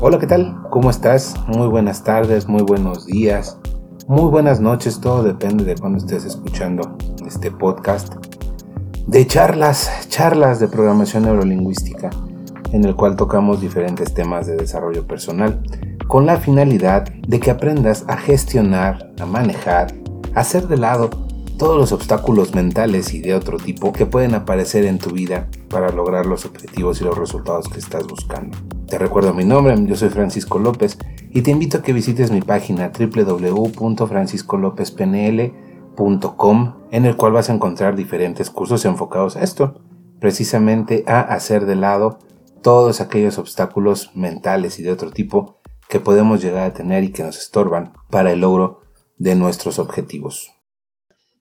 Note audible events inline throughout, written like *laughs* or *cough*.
Hola, ¿qué tal? ¿Cómo estás? Muy buenas tardes, muy buenos días, muy buenas noches, todo depende de cuando estés escuchando este podcast de charlas, charlas de programación neurolingüística, en el cual tocamos diferentes temas de desarrollo personal, con la finalidad de que aprendas a gestionar, a manejar, a hacer de lado todos los obstáculos mentales y de otro tipo que pueden aparecer en tu vida para lograr los objetivos y los resultados que estás buscando. Te recuerdo mi nombre, yo soy Francisco López y te invito a que visites mi página www.franciscolopezpnl.com en el cual vas a encontrar diferentes cursos enfocados a esto, precisamente a hacer de lado todos aquellos obstáculos mentales y de otro tipo que podemos llegar a tener y que nos estorban para el logro de nuestros objetivos.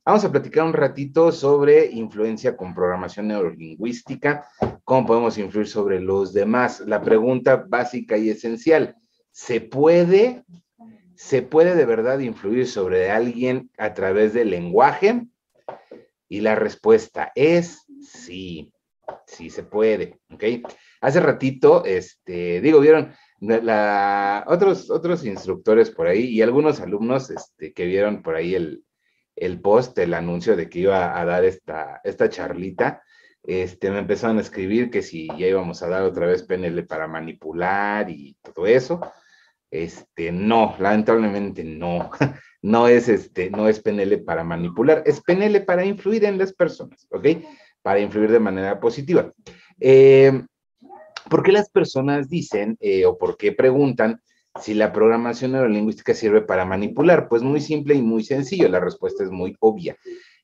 Vamos a platicar un ratito sobre influencia con programación neurolingüística, cómo podemos influir sobre los demás. La pregunta básica y esencial, ¿se puede, se puede de verdad influir sobre alguien a través del lenguaje? Y la respuesta es sí, sí se puede, ¿ok? Hace ratito, este, digo, vieron, otros, otros instructores por ahí y algunos alumnos este, que vieron por ahí el, el post, el anuncio de que iba a dar esta, esta charlita, este, me empezaron a escribir que si ya íbamos a dar otra vez PNL para manipular y todo eso. Este, no, lamentablemente no. *laughs* No es, este, no es PNL para manipular, es PNL para influir en las personas, ¿ok? Para influir de manera positiva. Eh, ¿Por qué las personas dicen eh, o por qué preguntan si la programación neurolingüística sirve para manipular, pues muy simple y muy sencillo, la respuesta es muy obvia.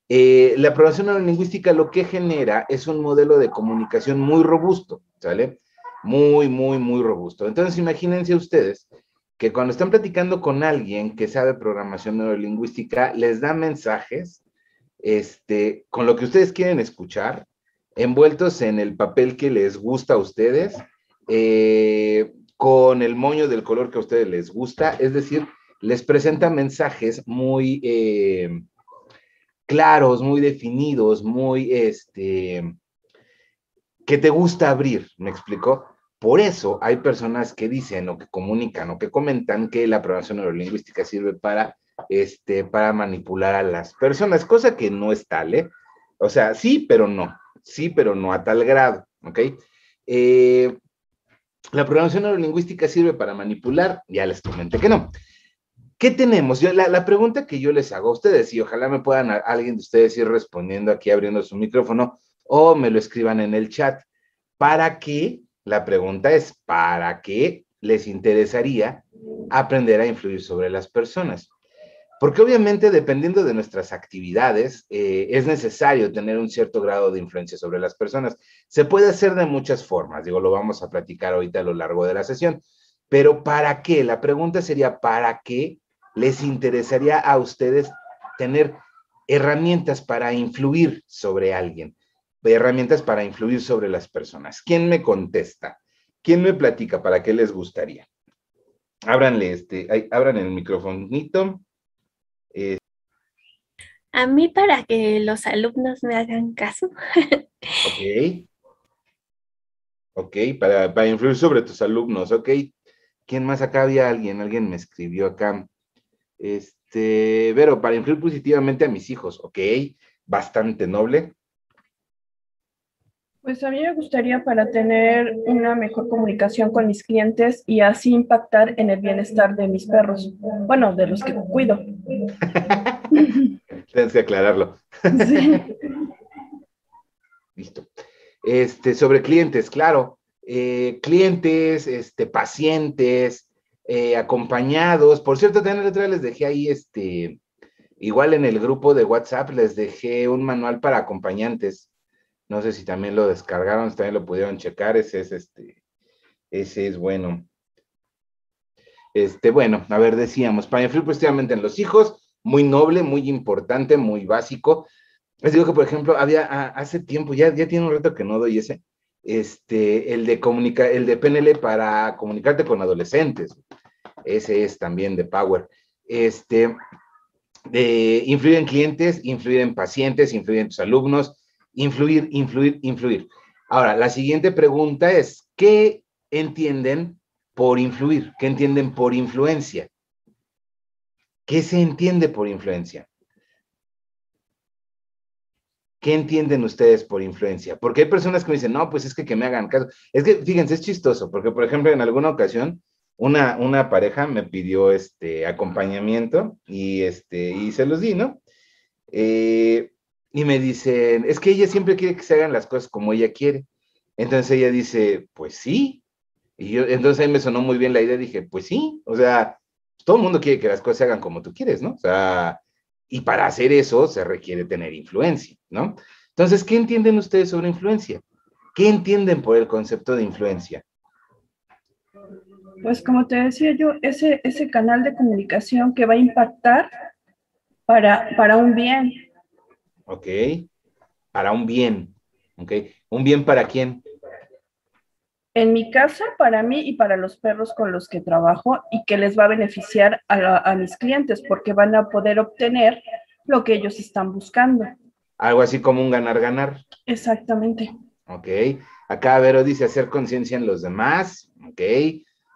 Eh, la programación neurolingüística lo que genera es un modelo de comunicación muy robusto, ¿sale? Muy, muy, muy robusto. Entonces, imagínense ustedes que cuando están platicando con alguien que sabe programación neurolingüística, les da mensajes este, con lo que ustedes quieren escuchar, envueltos en el papel que les gusta a ustedes, eh, con el moño del color que a ustedes les gusta, es decir, les presenta mensajes muy eh, claros, muy definidos, muy, este, que te gusta abrir, ¿me explico? Por eso hay personas que dicen o que comunican o que comentan que la programación neurolingüística sirve para, este, para manipular a las personas, cosa que no es tal, ¿eh? O sea, sí, pero no, sí, pero no a tal grado, ¿ok? Eh, la programación neurolingüística sirve para manipular, ya les comenté que no. ¿Qué tenemos? La, pregunta que yo les hago a ustedes, y ojalá me puedan alguien de ustedes ir respondiendo aquí abriendo su micrófono o me lo escriban en el chat. ¿Para qué? La pregunta es, ¿para qué les interesaría aprender a influir sobre las personas? Porque obviamente dependiendo de nuestras actividades, eh, es necesario tener un cierto grado de influencia sobre las personas. Se puede hacer de muchas formas, digo, lo vamos a platicar ahorita a lo largo de la sesión. Pero ¿para qué? La pregunta sería, ¿para qué les interesaría a ustedes tener herramientas para influir sobre alguien? Herramientas para influir sobre las personas. ¿Quién me contesta? ¿Quién me platica? ¿Para qué les gustaría? Ábranle este, abran el microfonito. A mí para que los alumnos me hagan caso. ok. Ok, para, para influir sobre tus alumnos, ok. ¿Quién más acá había alguien? Alguien me escribió acá. Este, pero para influir positivamente a mis hijos, ok. Bastante noble. Pues a mí me gustaría para tener una mejor comunicación con mis clientes y así impactar en el bienestar de mis perros. Bueno, de los que cuido. *laughs* Tienes que aclararlo. *laughs* Listo. Este, sobre clientes, claro. Eh, clientes, este, pacientes, eh, acompañados. Por cierto, también otra les dejé ahí, este, igual en el grupo de WhatsApp, les dejé un manual para acompañantes. No sé si también lo descargaron, si también lo pudieron checar. Ese es este, ese es bueno. Este, bueno, a ver, decíamos, influir positivamente en los hijos, muy noble, muy importante, muy básico. Les digo que, por ejemplo, había hace tiempo, ya, ya tiene un reto que no doy ese, este, el de comunicar, el de PNL para comunicarte con adolescentes. Ese es también de Power. Este, de influir en clientes, influir en pacientes, influir en tus alumnos, influir, influir, influir. Ahora, la siguiente pregunta es, ¿qué entienden por influir? ¿Qué entienden por influencia? ¿Qué se entiende por influencia? ¿Qué entienden ustedes por influencia? Porque hay personas que me dicen, no, pues es que que me hagan caso. Es que, fíjense, es chistoso, porque por ejemplo, en alguna ocasión, una, una pareja me pidió este acompañamiento y, este, y se los di, ¿no? Eh, y me dicen, es que ella siempre quiere que se hagan las cosas como ella quiere. Entonces ella dice, pues sí. Y yo, entonces ahí me sonó muy bien la idea, dije, pues sí, o sea, todo el mundo quiere que las cosas se hagan como tú quieres, ¿no? O sea, y para hacer eso se requiere tener influencia, ¿no? Entonces, ¿qué entienden ustedes sobre influencia? ¿Qué entienden por el concepto de influencia? Pues como te decía yo, ese, ese canal de comunicación que va a impactar para, para un bien. Ok, para un bien. Ok, ¿un bien para quién? En mi caso, para mí y para los perros con los que trabajo y que les va a beneficiar a, mis clientes porque van a poder obtener lo que ellos están buscando. Algo así como un ganar-ganar. Exactamente. Ok. Acá Vero dice hacer conciencia en los demás. Ok.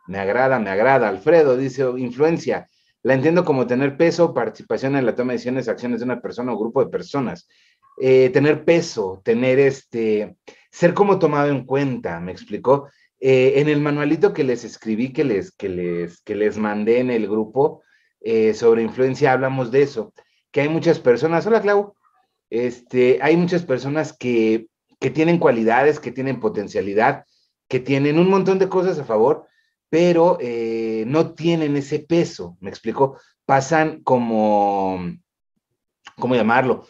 Me agrada, me agrada. Alfredo dice influencia. La entiendo como tener peso, participación en la toma de decisiones, acciones de una persona o grupo de personas. Eh, tener peso, tener este, ser como tomado en cuenta, me explicó. Eh, en el manualito que les escribí, que les, que les, que les mandé en el grupo eh, sobre influencia, hablamos de eso, que hay muchas personas, hola Clau, este, hay muchas personas que, que tienen cualidades, que tienen potencialidad, que tienen un montón de cosas a favor, pero eh, no tienen ese peso, me explicó, pasan como, ¿cómo llamarlo?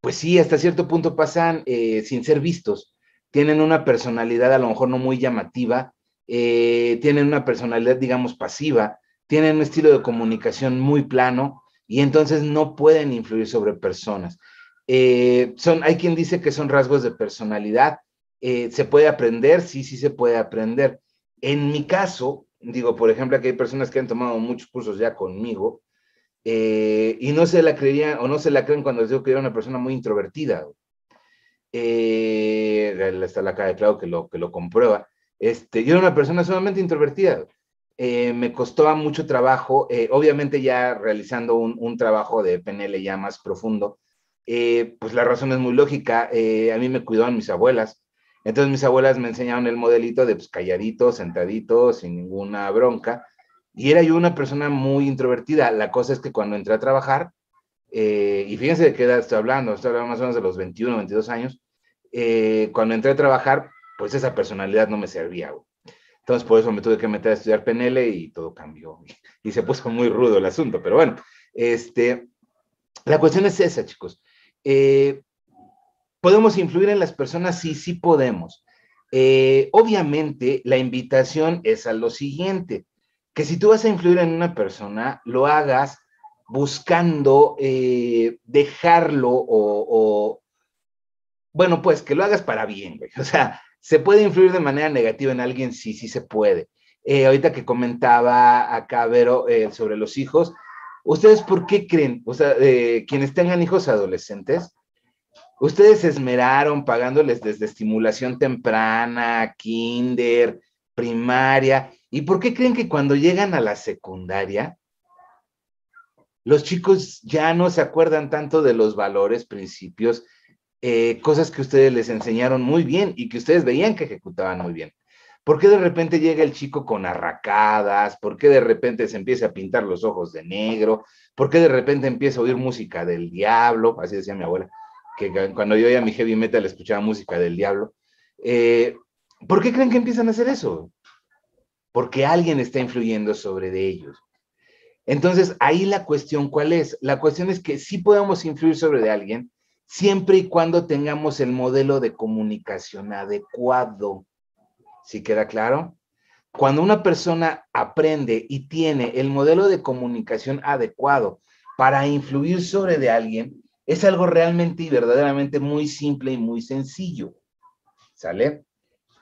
Pues sí, hasta cierto punto pasan sin ser vistos tienen una personalidad a lo mejor no muy llamativa, eh, tienen una personalidad, digamos, pasiva, tienen un estilo de comunicación muy plano y entonces no pueden influir sobre personas. Eh, son, hay quien dice que son rasgos de personalidad. Eh, ¿Se puede aprender? Sí, sí se puede aprender. En mi caso, digo, por ejemplo, que hay personas que han tomado muchos cursos ya conmigo y no se la creían o no se la creen cuando les digo que era una persona muy introvertida eh, está la cara de Claudio que lo, que lo comprueba. Este, yo era una persona sumamente introvertida. Eh, me costaba mucho trabajo, eh, obviamente ya realizando un, un, trabajo de PNL ya más profundo, eh, pues la razón es muy lógica. a mí me cuidaban mis abuelas. Entonces mis abuelas me enseñaron el modelito de pues, calladito, sentadito, sin ninguna bronca. Y era yo una persona muy introvertida. La cosa es que cuando entré a trabajar, eh, y fíjense de qué edad estoy hablando, estoy hablando más o menos de los 21, 22 años. Eh, cuando entré a trabajar, pues esa personalidad no me servía. Entonces, por eso me tuve que meter a estudiar PNL y todo cambió. *laughs* Y se puso muy rudo el asunto. Pero bueno, este, la cuestión es esa, chicos. Eh, ¿Podemos influir en las personas? Sí, sí podemos. obviamente, la invitación es a lo siguiente, que si tú vas a influir en una persona, lo hagas buscando eh, dejarlo o, bueno, pues que lo hagas para bien, güey. O sea, ¿se puede influir de manera negativa en alguien? Sí, sí se puede. Eh, ahorita que comentaba acá Vero eh, sobre los hijos, ¿ustedes por qué creen? O sea, quienes tengan hijos adolescentes, ustedes se esmeraron pagándoles desde estimulación temprana, kinder, primaria, ¿y por qué creen que cuando llegan a la secundaria, los chicos ya no se acuerdan tanto de los valores, principios, eh, cosas que ustedes les enseñaron muy bien y que ustedes veían que ejecutaban muy bien. ¿Por qué de repente llega el chico con arracadas? ¿Por qué de repente se empieza a pintar los ojos de negro? ¿Por qué de repente empieza a oír música del diablo? Así decía mi abuela, que cuando yo oía mi heavy metal escuchaba música del diablo. Eh, ¿Por qué creen que empiezan a hacer eso? Porque alguien está influyendo sobre de ellos. Entonces, ahí la cuestión, ¿cuál es? La cuestión es que sí podemos influir sobre de alguien siempre y cuando tengamos el modelo de comunicación adecuado. ¿Sí queda claro? Cuando una persona aprende y tiene el modelo de comunicación adecuado para influir sobre de alguien, es algo realmente y verdaderamente muy simple y muy sencillo. ¿Sale?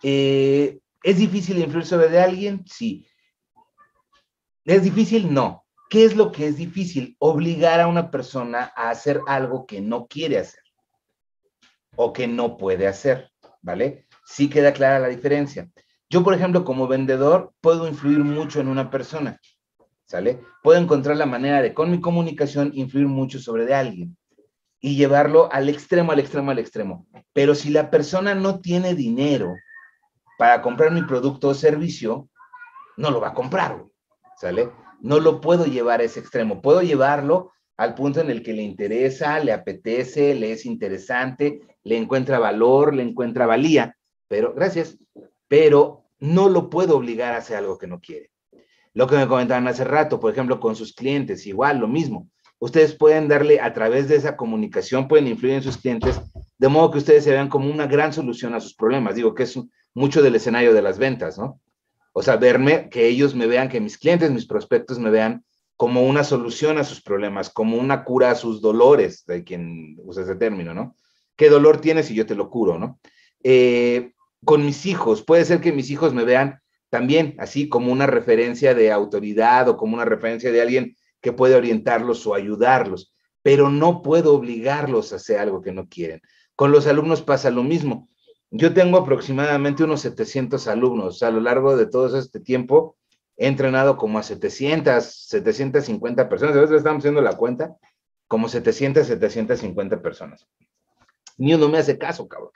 Eh, ¿Es difícil influir sobre alguien? Sí. ¿Es difícil? No. ¿Qué es lo que es difícil? Obligar a una persona a hacer algo que no quiere hacer o que no puede hacer, ¿vale? Sí queda clara la diferencia. Yo, por ejemplo, como vendedor, puedo influir mucho en una persona, ¿sale? Puedo encontrar la manera de, con mi comunicación, influir mucho sobre de alguien y llevarlo al extremo, al extremo, al extremo. Pero si la persona no tiene dinero para comprar mi producto o servicio, no lo va a comprar, ¿sale? No lo puedo llevar a ese extremo. Puedo llevarlo al punto en el que le interesa, le apetece, le es interesante, le encuentra valor, le encuentra valía, pero gracias, pero no lo puedo obligar a hacer algo que no quiere. Lo que me comentaban hace rato, por ejemplo, con sus clientes, igual, lo mismo. Ustedes pueden darle a través de esa comunicación, pueden influir en sus clientes, de modo que ustedes se vean como una gran solución a sus problemas. Digo que es mucho del escenario de las ventas, ¿no? O sea, verme, que ellos me vean, que mis clientes, mis prospectos me vean como una solución a sus problemas, como una cura a sus dolores, de quien usa ese término, ¿no? ¿Qué dolor tienes y yo te lo curo, ¿no? Eh, con mis hijos, puede ser que mis hijos me vean también así como una referencia de autoridad o como una referencia de alguien que puede orientarlos o ayudarlos, pero no puedo obligarlos a hacer algo que no quieren. Con los alumnos pasa lo mismo. Yo tengo aproximadamente unos 700 alumnos a lo largo de todo este tiempo he entrenado como a 700, 750 personas, a veces estamos haciendo la cuenta, como 700, 750 personas. Ni uno me hace caso, cabrón.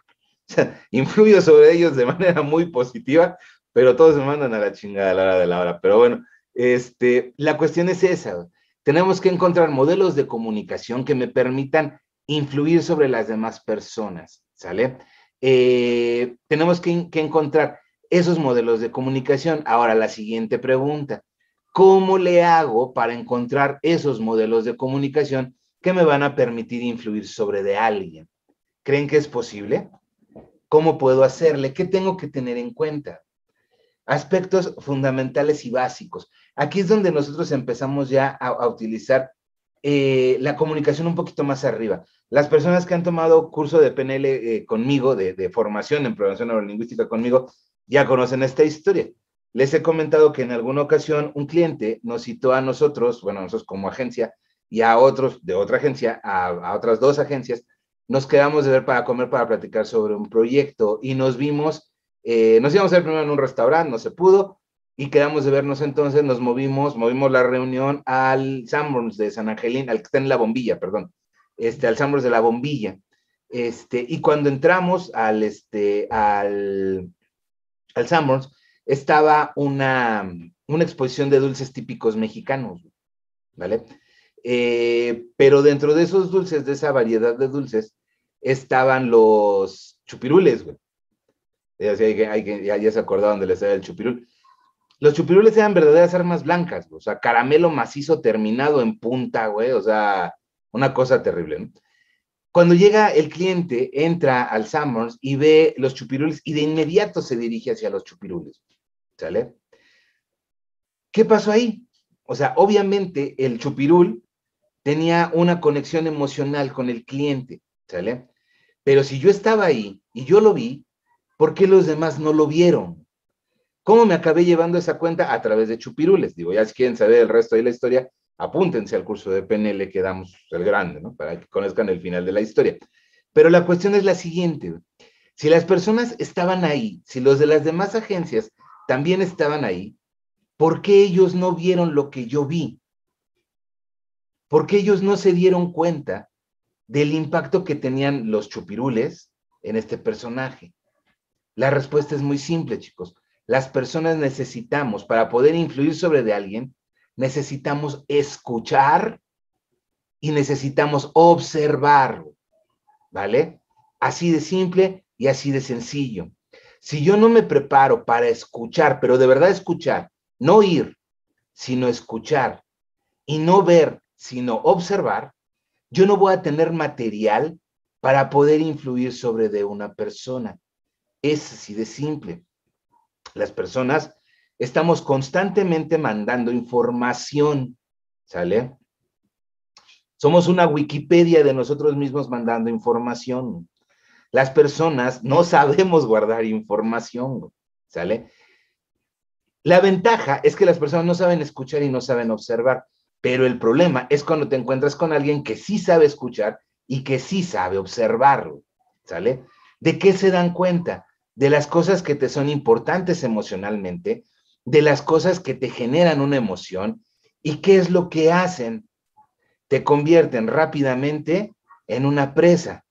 *laughs* Influyo sobre ellos de manera muy positiva, pero todos me mandan a la chingada a la hora de la hora. Pero bueno, este, la cuestión es esa. Tenemos que encontrar modelos de comunicación que me permitan influir sobre las demás personas, ¿sale? Eh, tenemos que, que encontrar esos modelos de comunicación. Ahora, la siguiente pregunta, ¿cómo le hago para encontrar esos modelos de comunicación que me van a permitir influir sobre de alguien? ¿Creen que es posible? ¿Cómo puedo hacerle? ¿Qué tengo que tener en cuenta? Aspectos fundamentales y básicos. Aquí es donde nosotros empezamos ya a, utilizar eh, la comunicación un poquito más arriba. Las personas que han tomado curso de PNL eh, conmigo, de, de, formación en programación neurolingüística conmigo, ya conocen esta historia. Les he comentado que en alguna ocasión un cliente nos citó a nosotros, bueno, nosotros como agencia, y a otros de otra agencia, a, otras dos agencias, nos quedamos de ver para comer, para platicar sobre un proyecto y nos vimos, eh, nos íbamos a ver primero en un restaurante, no se pudo, y quedamos de vernos entonces, nos movimos, movimos la reunión al Sanborns de San Angelín, al que está en la bombilla, perdón, este, al Sanborns de la bombilla. Este, y cuando entramos al, este, al, al Sanborns, estaba una, una exposición de dulces típicos mexicanos, ¿vale? Eh, pero dentro de esos dulces, de esa variedad de dulces, estaban los chupirules, güey. Ya, se acordaron de la historia del chupirul. Los chupirules eran verdaderas armas blancas, o sea, caramelo macizo terminado en punta, güey, o sea, una cosa terrible, ¿no? Cuando llega el cliente, entra al Summers y ve los chupirules y de inmediato se dirige hacia los chupirules. ¿Sale? ¿Qué pasó ahí? O sea, obviamente el chupirul tenía una conexión emocional con el cliente, ¿sale? Pero si yo estaba ahí y yo lo vi, ¿por qué los demás no lo vieron? ¿Cómo me acabé llevando esa cuenta? A través de chupirules. Digo, ya si quieren saber el resto de la historia, apúntense al curso de PNL que damos el grande, ¿no? Para que conozcan el final de la historia. Pero la cuestión es la siguiente. Si las personas estaban ahí, si los de las demás agencias también estaban ahí, ¿por qué ellos no vieron lo que yo vi? ¿Por qué ellos no se dieron cuenta del impacto que tenían los chupirules en este personaje? La respuesta es muy simple, chicos. Las personas necesitamos, para poder influir sobre de alguien, necesitamos escuchar y necesitamos observar, ¿vale? Así de simple y así de sencillo. Si yo no me preparo para escuchar, pero de verdad escuchar, no oír, sino escuchar, y no ver, sino observar, yo no voy a tener material para poder influir sobre de una persona. Es así de simple. Las personas estamos constantemente mandando información, ¿sale? Somos una Wikipedia de nosotros mismos mandando información. Las personas no *laughs* sabemos guardar información, ¿sale? La ventaja es que las personas no saben escuchar y no saben observar, pero el problema es cuando te encuentras con alguien que sí sabe escuchar y que sí sabe observarlo, ¿sale? ¿De qué se dan cuenta? De las cosas que te son importantes emocionalmente, de las cosas que te generan una emoción y qué es lo que hacen. Te convierten rápidamente en una presa.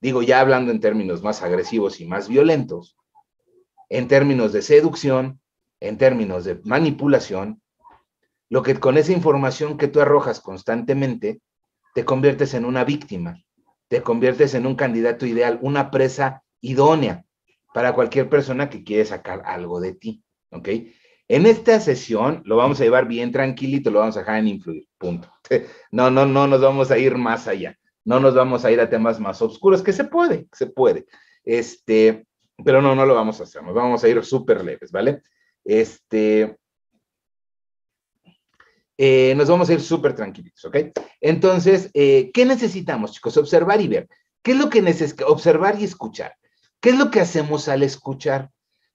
Digo, ya hablando en términos más agresivos y más violentos, en términos de seducción, en términos de manipulación, lo que con esa información que tú arrojas constantemente, te conviertes en una víctima, te conviertes en un candidato ideal, una presa idónea para cualquier persona que quiere sacar algo de ti, ¿ok? En esta sesión lo vamos a llevar bien tranquilito, lo vamos a dejar en influir, punto. *laughs* No, no, no nos vamos a ir más allá, no nos vamos a ir a temas más oscuros, que se puede, se puede. Este, pero no, no lo vamos a hacer, nos vamos a ir súper leves, ¿vale? Este, eh, nos vamos a ir súper tranquilitos, ¿ok? Entonces, eh, ¿qué necesitamos, chicos? Observar y ver. ¿Qué es lo que necesitamos? Observar y escuchar. ¿Qué es lo que hacemos al escuchar?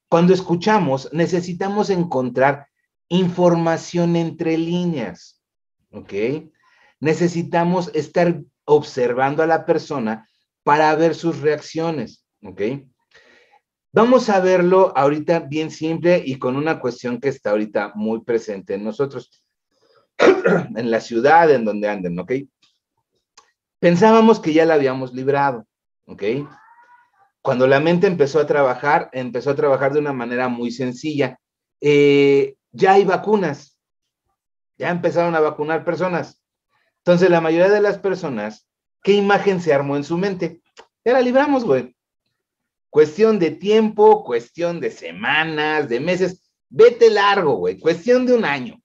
Cuando escuchamos, necesitamos encontrar información entre líneas, ¿ok? Necesitamos estar observando a la persona para ver sus reacciones, ¿ok? Vamos a verlo ahorita bien simple y con una cuestión que está ahorita muy presente en nosotros. *clears throat* en la ciudad en donde anden, ¿ok? Pensábamos que ya la habíamos librado, ¿ok? Cuando la mente empezó a trabajar, empezó a trabajar de una manera muy sencilla. Eh, ya hay vacunas, ya empezaron a vacunar personas. Entonces, la mayoría de las personas, ¿qué imagen se armó en su mente? Ya la libramos, güey. Cuestión de tiempo, cuestión de semanas, de meses. Vete largo, güey. Cuestión de un año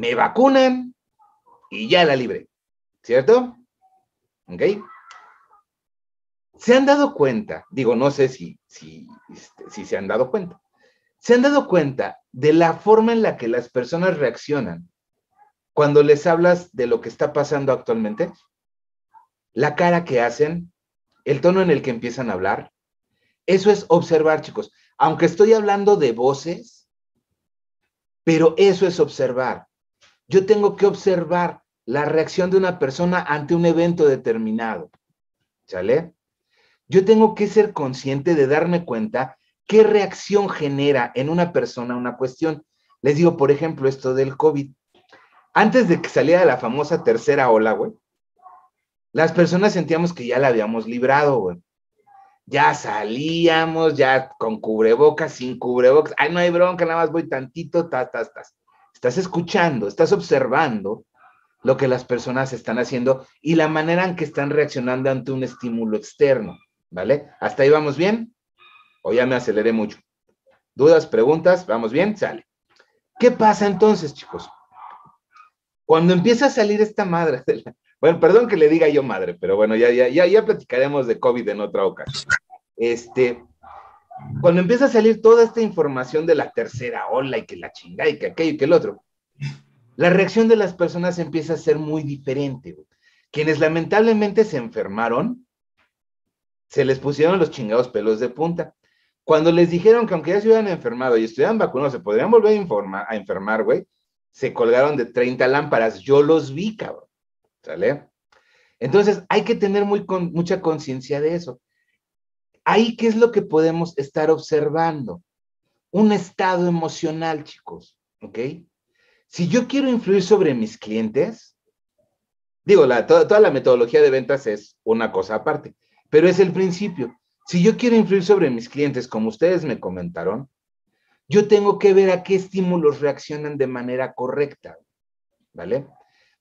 me vacunan y ya la libre, ¿cierto? ¿Ok? Se han dado cuenta, digo, no sé si, este, si se han dado cuenta, se han dado cuenta de la forma en la que las personas reaccionan cuando les hablas de lo que está pasando actualmente, la cara que hacen, el tono en el que empiezan a hablar. Eso es observar, chicos. Aunque estoy hablando de voces, pero eso es observar yo tengo que observar la reacción de una persona ante un evento determinado. ¿Sale? Yo tengo que ser consciente de darme cuenta qué reacción genera en una persona una cuestión. Les digo, por ejemplo, esto del COVID. Antes de que saliera la famosa tercera ola, güey, las personas sentíamos que ya la habíamos librado, güey. Ya salíamos, ya con cubrebocas, sin cubrebocas. Ay, no hay bronca, nada más voy tantito, tas, tas, tas. Estás escuchando, estás observando lo que las personas están haciendo y la manera en que están reaccionando ante un estímulo externo, ¿vale? ¿Hasta ahí vamos bien? ¿O ya me aceleré mucho? ¿Dudas, preguntas? ¿Vamos bien? Sale. ¿Qué pasa entonces, chicos? Cuando empieza a salir esta madre, bueno, perdón que le diga yo madre, pero bueno, ya, ya, ya, ya platicaremos de COVID en otra ocasión. Este, cuando empieza a salir toda esta información de la tercera ola y que la chingada y que aquello y que el otro, la reacción de las personas empieza a ser muy diferente. Quienes lamentablemente se enfermaron, se les pusieron los chingados pelos de punta. Cuando les dijeron que aunque ya se hubieran enfermado y estuvieran vacunados, se podrían volver a, enfermar, güey, se colgaron de 30 lámparas. Yo los vi, cabrón. ¿Sale? Entonces, hay que tener muy mucha conciencia de eso. Ahí, ¿qué es lo que podemos estar observando? Un estado emocional, chicos, ¿ok? Si yo quiero influir sobre mis clientes, digo, toda, la metodología de ventas es una cosa aparte, pero es el principio. Si yo quiero influir sobre mis clientes, como ustedes me comentaron, yo tengo que ver a qué estímulos reaccionan de manera correcta, ¿vale?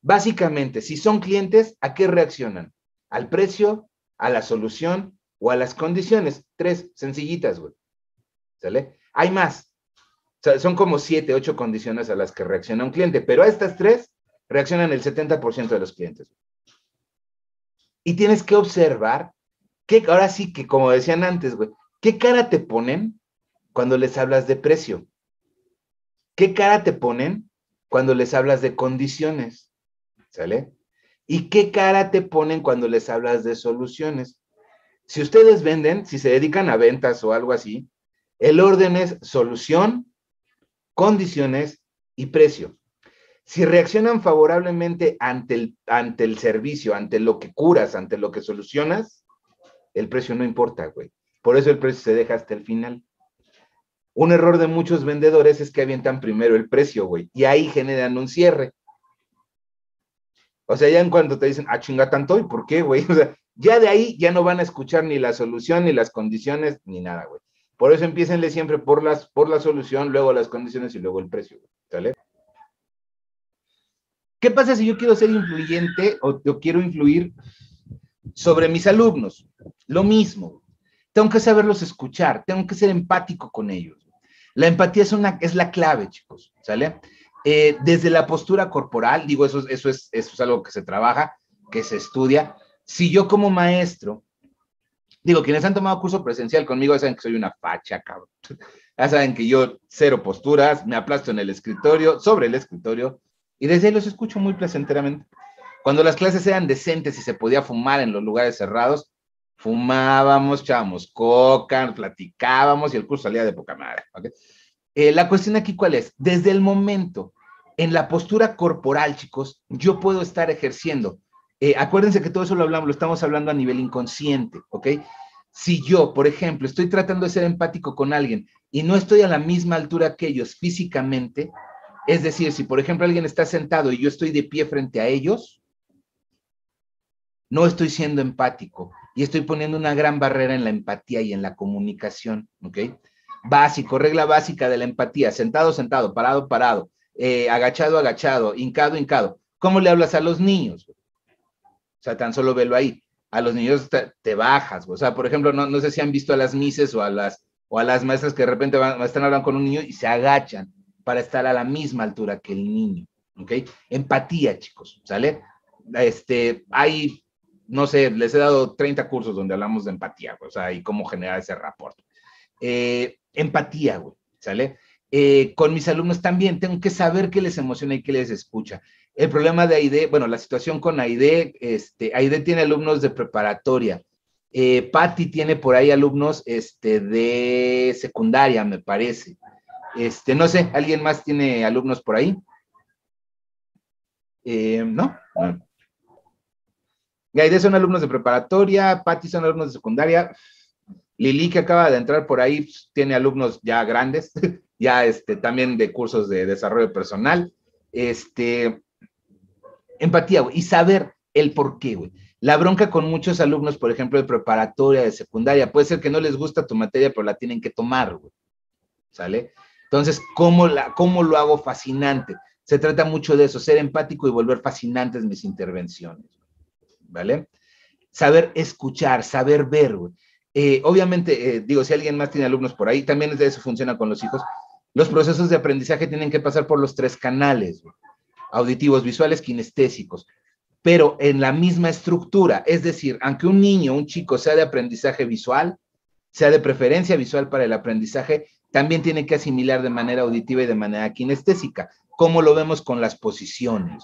Básicamente, si son clientes, ¿a qué reaccionan? Al precio, a la solución o a las condiciones. Tres, sencillitas, güey. ¿Sale? Hay más. son como siete, ocho condiciones a las que reacciona un cliente, pero a estas tres reaccionan el 70% de los clientes. Y tienes que observar que, ahora sí que, como decían antes, güey, ¿qué cara te ponen cuando les hablas de precio? ¿Qué cara te ponen cuando les hablas de condiciones? ¿Sale? ¿Y qué cara te ponen cuando les hablas de soluciones? Si ustedes venden, si se dedican a ventas o algo así, el orden es solución, condiciones y precio. Si reaccionan favorablemente ante el, ante el servicio, ante lo que curas, ante lo que solucionas, el precio no importa, güey. Por eso el precio se deja hasta el final. Un error de muchos vendedores es que avientan primero el precio, güey, y ahí generan un cierre. O sea, ya en cuanto te dicen, ah, chinga tanto, ¿y por qué, güey? *laughs* O sea, ya de ahí ya no van a escuchar ni la solución, ni las condiciones, ni nada, güey. Por eso empiecenle siempre por, las, por la solución, luego las condiciones y luego el precio, ¿sale? ¿Qué pasa si yo quiero ser influyente o, yo quiero influir sobre mis alumnos? Lo mismo. Tengo que saberlos escuchar, tengo que ser empático con ellos. La empatía es, una, es la clave, chicos, ¿sale? Eh, desde la postura corporal, digo, eso, eso, es, eso es algo que se trabaja, que se estudia. Si yo como maestro, digo, quienes han tomado curso presencial conmigo saben que soy una facha, cabrón. Ya saben que yo cero posturas, me aplasto en el escritorio, sobre el escritorio, y desde ahí los escucho muy placenteramente. Cuando las clases eran decentes y se podía fumar en los lugares cerrados, fumábamos, echábamos coca, platicábamos y el curso salía de poca madre. Eh, la cuestión aquí, ¿cuál es? Desde el momento, en la postura corporal, chicos, yo puedo estar ejerciendo. Eh, acuérdense que todo eso lo hablamos, lo estamos hablando a nivel inconsciente, ¿ok? Si yo, por ejemplo, estoy tratando de ser empático con alguien y no estoy a la misma altura que ellos físicamente, es decir, si por ejemplo alguien está sentado y yo estoy de pie frente a ellos, no estoy siendo empático y estoy poniendo una gran barrera en la empatía y en la comunicación, ¿ok? Básico, regla básica de la empatía, sentado, sentado, parado, parado, eh, agachado, agachado, hincado, hincado. ¿Cómo le hablas a los niños? O sea, tan solo velo ahí. A los niños te, bajas, o sea, por ejemplo, no, no, sé si han visto a las mises o a las, o a las maestras que de repente están hablando con un niño y se agachan para estar a la misma altura que el niño, ¿ok? Empatía, chicos, ¿sale? Este, hay no sé, les he dado 30 cursos donde hablamos de empatía, o sea, y cómo generar ese rapport. Eh, empatía, güey, ¿sale? Eh, con mis alumnos también tengo que saber qué les emociona y qué les escucha. El problema de AIDE, bueno, la situación con AIDE, este, AIDE tiene alumnos de preparatoria. Eh, tiene por ahí alumnos este, de secundaria, me parece. Este, no sé, ¿alguien más tiene alumnos por ahí? ¿No? Bueno. Gaide son alumnos de preparatoria, Patti son alumnos de secundaria, Lili, que acaba de entrar por ahí, pues, tiene alumnos ya grandes, *laughs* ya este, también de cursos de desarrollo personal. Este, empatía, güey, y saber el por qué, güey. La bronca con muchos alumnos, por ejemplo, de preparatoria, de secundaria, puede ser que no les gusta tu materia, pero la tienen que tomar, güey. ¿Sale? Entonces, ¿cómo, la, ¿cómo lo hago fascinante? Se trata mucho de eso, ser empático y volver fascinantes mis intervenciones. ¿Vale? Saber escuchar, saber ver, eh, obviamente, eh, digo, si alguien más tiene alumnos por ahí, también de eso funciona con los hijos. Los procesos de aprendizaje tienen que pasar por los tres canales, auditivos, visuales, kinestésicos, pero en la misma estructura. Es decir, aunque un niño, un chico sea de aprendizaje visual, sea de preferencia visual para el aprendizaje, también tiene que asimilar de manera auditiva y de manera kinestésica, como lo vemos con las posiciones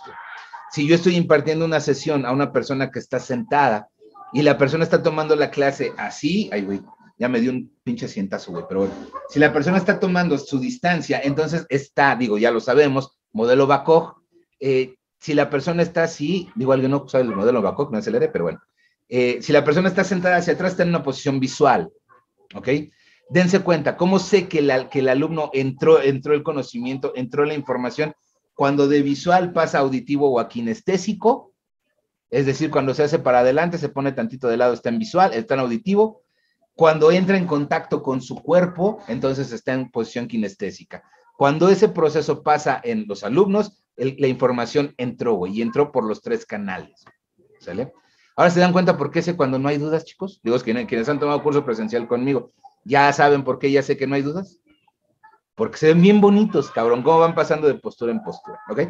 si yo estoy impartiendo una sesión a una persona que está sentada y la persona está tomando la clase así, ay, güey, ya me dio un pinche sientazo, güey, pero bueno, si la persona está tomando su distancia, entonces está, digo, ya lo sabemos, modelo Bacog, eh, si la persona está así, digo, alguien no sabe el modelo Bacog, me aceleré, pero bueno, eh, si la persona está sentada hacia atrás, está en una posición visual, ¿ok? Dense cuenta, ¿cómo sé que, la, que el alumno entró, entró el conocimiento, entró la información? Cuando de visual pasa auditivo o a kinestésico, es decir, cuando se hace para adelante, se pone tantito de lado, está en visual, está en auditivo. Cuando entra en contacto con su cuerpo, entonces está en posición kinestésica. Cuando ese proceso pasa en los alumnos, la información entró, y entró por los tres canales. ¿Sale? Ahora se dan cuenta por qué sé cuando no hay dudas, chicos. Digo, quienes, quienes han tomado curso presencial conmigo, ya saben por qué ya sé que no hay dudas porque se ven bien bonitos, cabrón, cómo van pasando de postura en postura, ¿ok?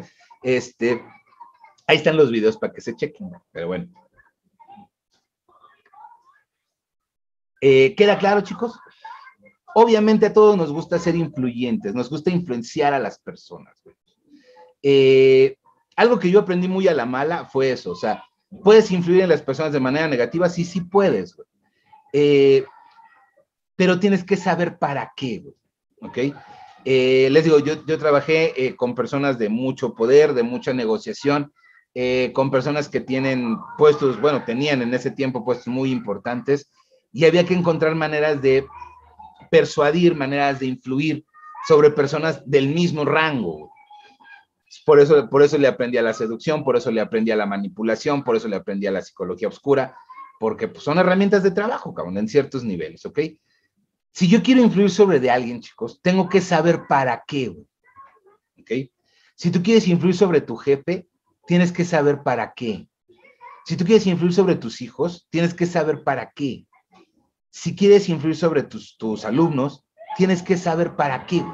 Este, ahí están los videos para que se chequen, pero bueno. Eh, ¿Queda claro, chicos? Obviamente a todos nos gusta ser influyentes, nos gusta influenciar a las personas. Eh, algo que yo aprendí muy a la mala fue eso, o sea, ¿puedes influir en las personas de manera negativa? Sí, sí puedes, güey. Eh, pero tienes que saber para qué, güey. ¿ok? Eh, les digo, yo, trabajé eh, con personas de mucho poder, de mucha negociación, eh, con personas que tienen puestos, bueno, tenían en ese tiempo puestos muy importantes, y había que encontrar maneras de persuadir, maneras de influir sobre personas del mismo rango. Por eso, por eso le aprendí a la seducción, por eso le aprendí a la manipulación, por eso le aprendí a la psicología oscura, porque pues, son herramientas de trabajo, cabrón, en ciertos niveles, ¿ok? Si yo quiero influir sobre de alguien, chicos, tengo que saber para qué, ¿ok? Si tú quieres influir sobre tu jefe, tienes que saber para qué. Si tú quieres influir sobre tus hijos, tienes que saber para qué. Si quieres influir sobre tus, tus alumnos, tienes que saber para qué.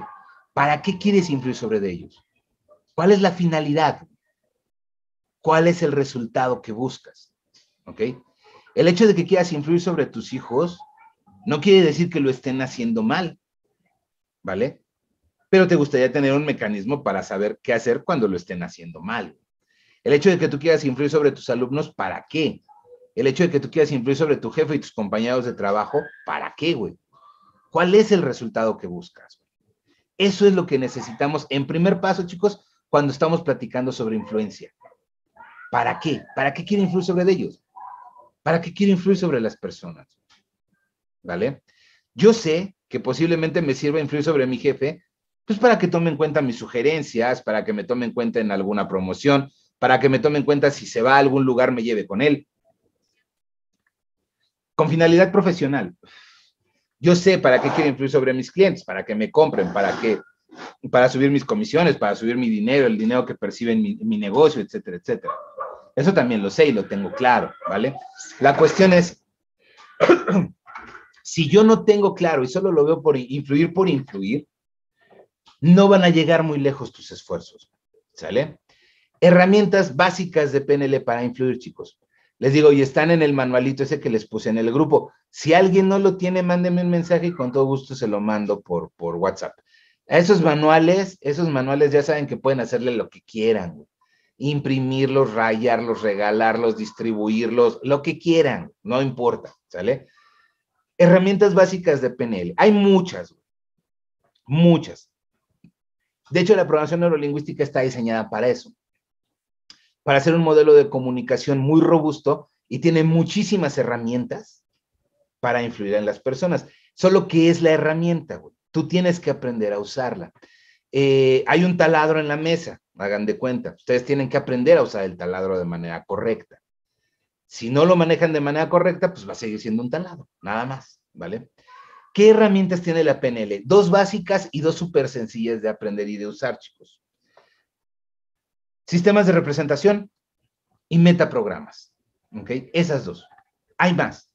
¿Para qué quieres influir sobre de ellos? ¿Cuál es la finalidad? ¿Cuál es el resultado que buscas? ¿Ok? El hecho de que quieras influir sobre tus hijos no quiere decir que lo estén haciendo mal, ¿vale? Pero te gustaría tener un mecanismo para saber qué hacer cuando lo estén haciendo mal. El hecho de que tú quieras influir sobre tus alumnos, ¿para qué? El hecho de que tú quieras influir sobre tu jefe y tus compañeros de trabajo, ¿para qué, güey? ¿Cuál es el resultado que buscas? Eso es lo que necesitamos en primer paso, chicos, cuando estamos platicando sobre influencia. ¿Para qué? ¿Para qué quiero influir sobre ellos? ¿Para qué quiero influir sobre las personas? ¿Vale? Yo sé que posiblemente me sirva influir sobre mi jefe, pues para que tome en cuenta mis sugerencias, para que me tome en cuenta en alguna promoción, para que me tome en cuenta si se va a algún lugar, me lleve con él. Con finalidad profesional. Yo sé para qué quiero influir sobre mis clientes, para que me compren, para que para subir mis comisiones, para subir mi dinero, el dinero que perciben mi, mi negocio, etcétera, etcétera. Eso también lo sé y lo tengo claro, ¿vale? La cuestión es, *clears throat* si yo no tengo claro y solo lo veo por influir por influir, no van a llegar muy lejos tus esfuerzos, ¿sale? Herramientas básicas de PNL para influir, chicos. Les digo, y están en el manualito ese que les puse en el grupo. Si alguien no lo tiene, mándeme un mensaje y con todo gusto se lo mando por, por WhatsApp. A esos manuales, esos manuales ya saben que pueden hacerle lo que quieran. Imprimirlos, rayarlos, regalarlos, distribuirlos, lo que quieran, no importa, ¿sale? Herramientas básicas de PNL. Hay muchas, muchas. De hecho, la programación neurolingüística está diseñada para eso para hacer un modelo de comunicación muy robusto y tiene muchísimas herramientas para influir en las personas. Solo que es la herramienta, güey. Tú tienes que aprender a usarla. Eh, hay un taladro en la mesa, hagan de cuenta. Ustedes tienen que aprender a usar el taladro de manera correcta. Si no lo manejan de manera correcta, pues va a seguir siendo un taladro, nada más, ¿vale? ¿Qué herramientas tiene la PNL? Dos básicas y dos súper sencillas de aprender y de usar, chicos sistemas de representación y metaprogramas. ¿Ok? Esas dos. Hay más.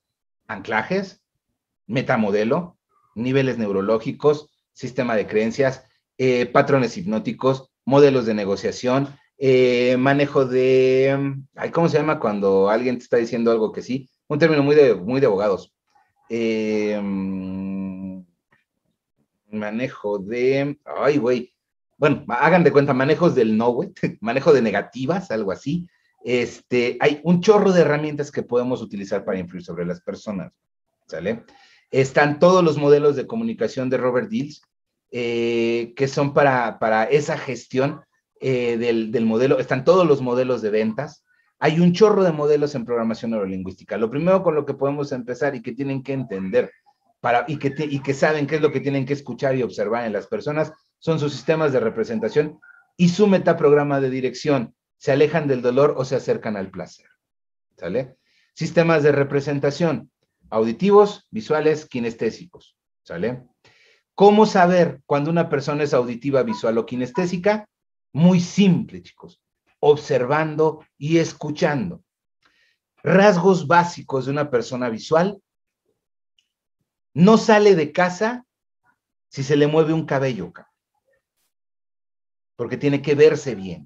Anclajes, metamodelo, niveles neurológicos, sistema de creencias, eh, patrones hipnóticos, modelos de negociación, eh, manejo de, ¿cómo se llama cuando alguien te está diciendo algo que sí? Un término muy de, muy de abogados. Eh, manejo de, ay, güey, bueno, hagan de cuenta, manejos del no, güey, *laughs* manejo de negativas, algo así. Este, hay un chorro de herramientas que podemos utilizar para influir sobre las personas, ¿sale? Están todos los modelos de comunicación de Robert Dills, eh, que son para, para esa gestión eh, del, del, modelo, están todos los modelos de ventas. Hay un chorro de modelos en programación neurolingüística. Lo primero con lo que podemos empezar y que tienen que entender para, y, que y que saben qué es lo que tienen que escuchar y observar en las personas son sus sistemas de representación y su metaprograma de dirección. Se alejan del dolor o se acercan al placer. ¿Sale? Sistemas de representación, auditivos, visuales, kinestésicos. ¿Sale? ¿Cómo saber cuando una persona es auditiva, visual o kinestésica? Muy simple, chicos. Observando y escuchando. Rasgos básicos de una persona visual. No sale de casa si se le mueve un cabello porque tiene que verse bien.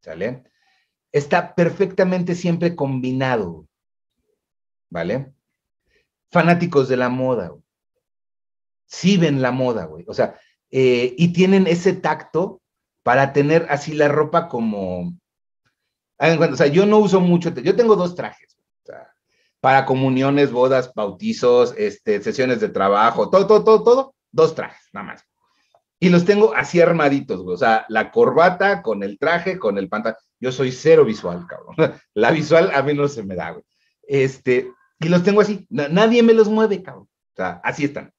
¿Sale? Está perfectamente siempre combinado. ¿Vale? Fanáticos de la moda. Sí ven la moda, güey. O sea, eh, y tienen ese tacto para tener así la ropa como... O sea, yo no uso mucho, yo tengo dos trajes. Para comuniones, bodas, bautizos, este, sesiones de trabajo, todo, todo, todo, todo, dos trajes, nada más. Y los tengo así armaditos, güey. O sea, la corbata con el traje, con el pantalón. Yo soy cero visual, cabrón. *laughs* La visual a mí no se me da, güey. Este, Y los tengo así, nadie me los mueve, cabrón. O sea, así están.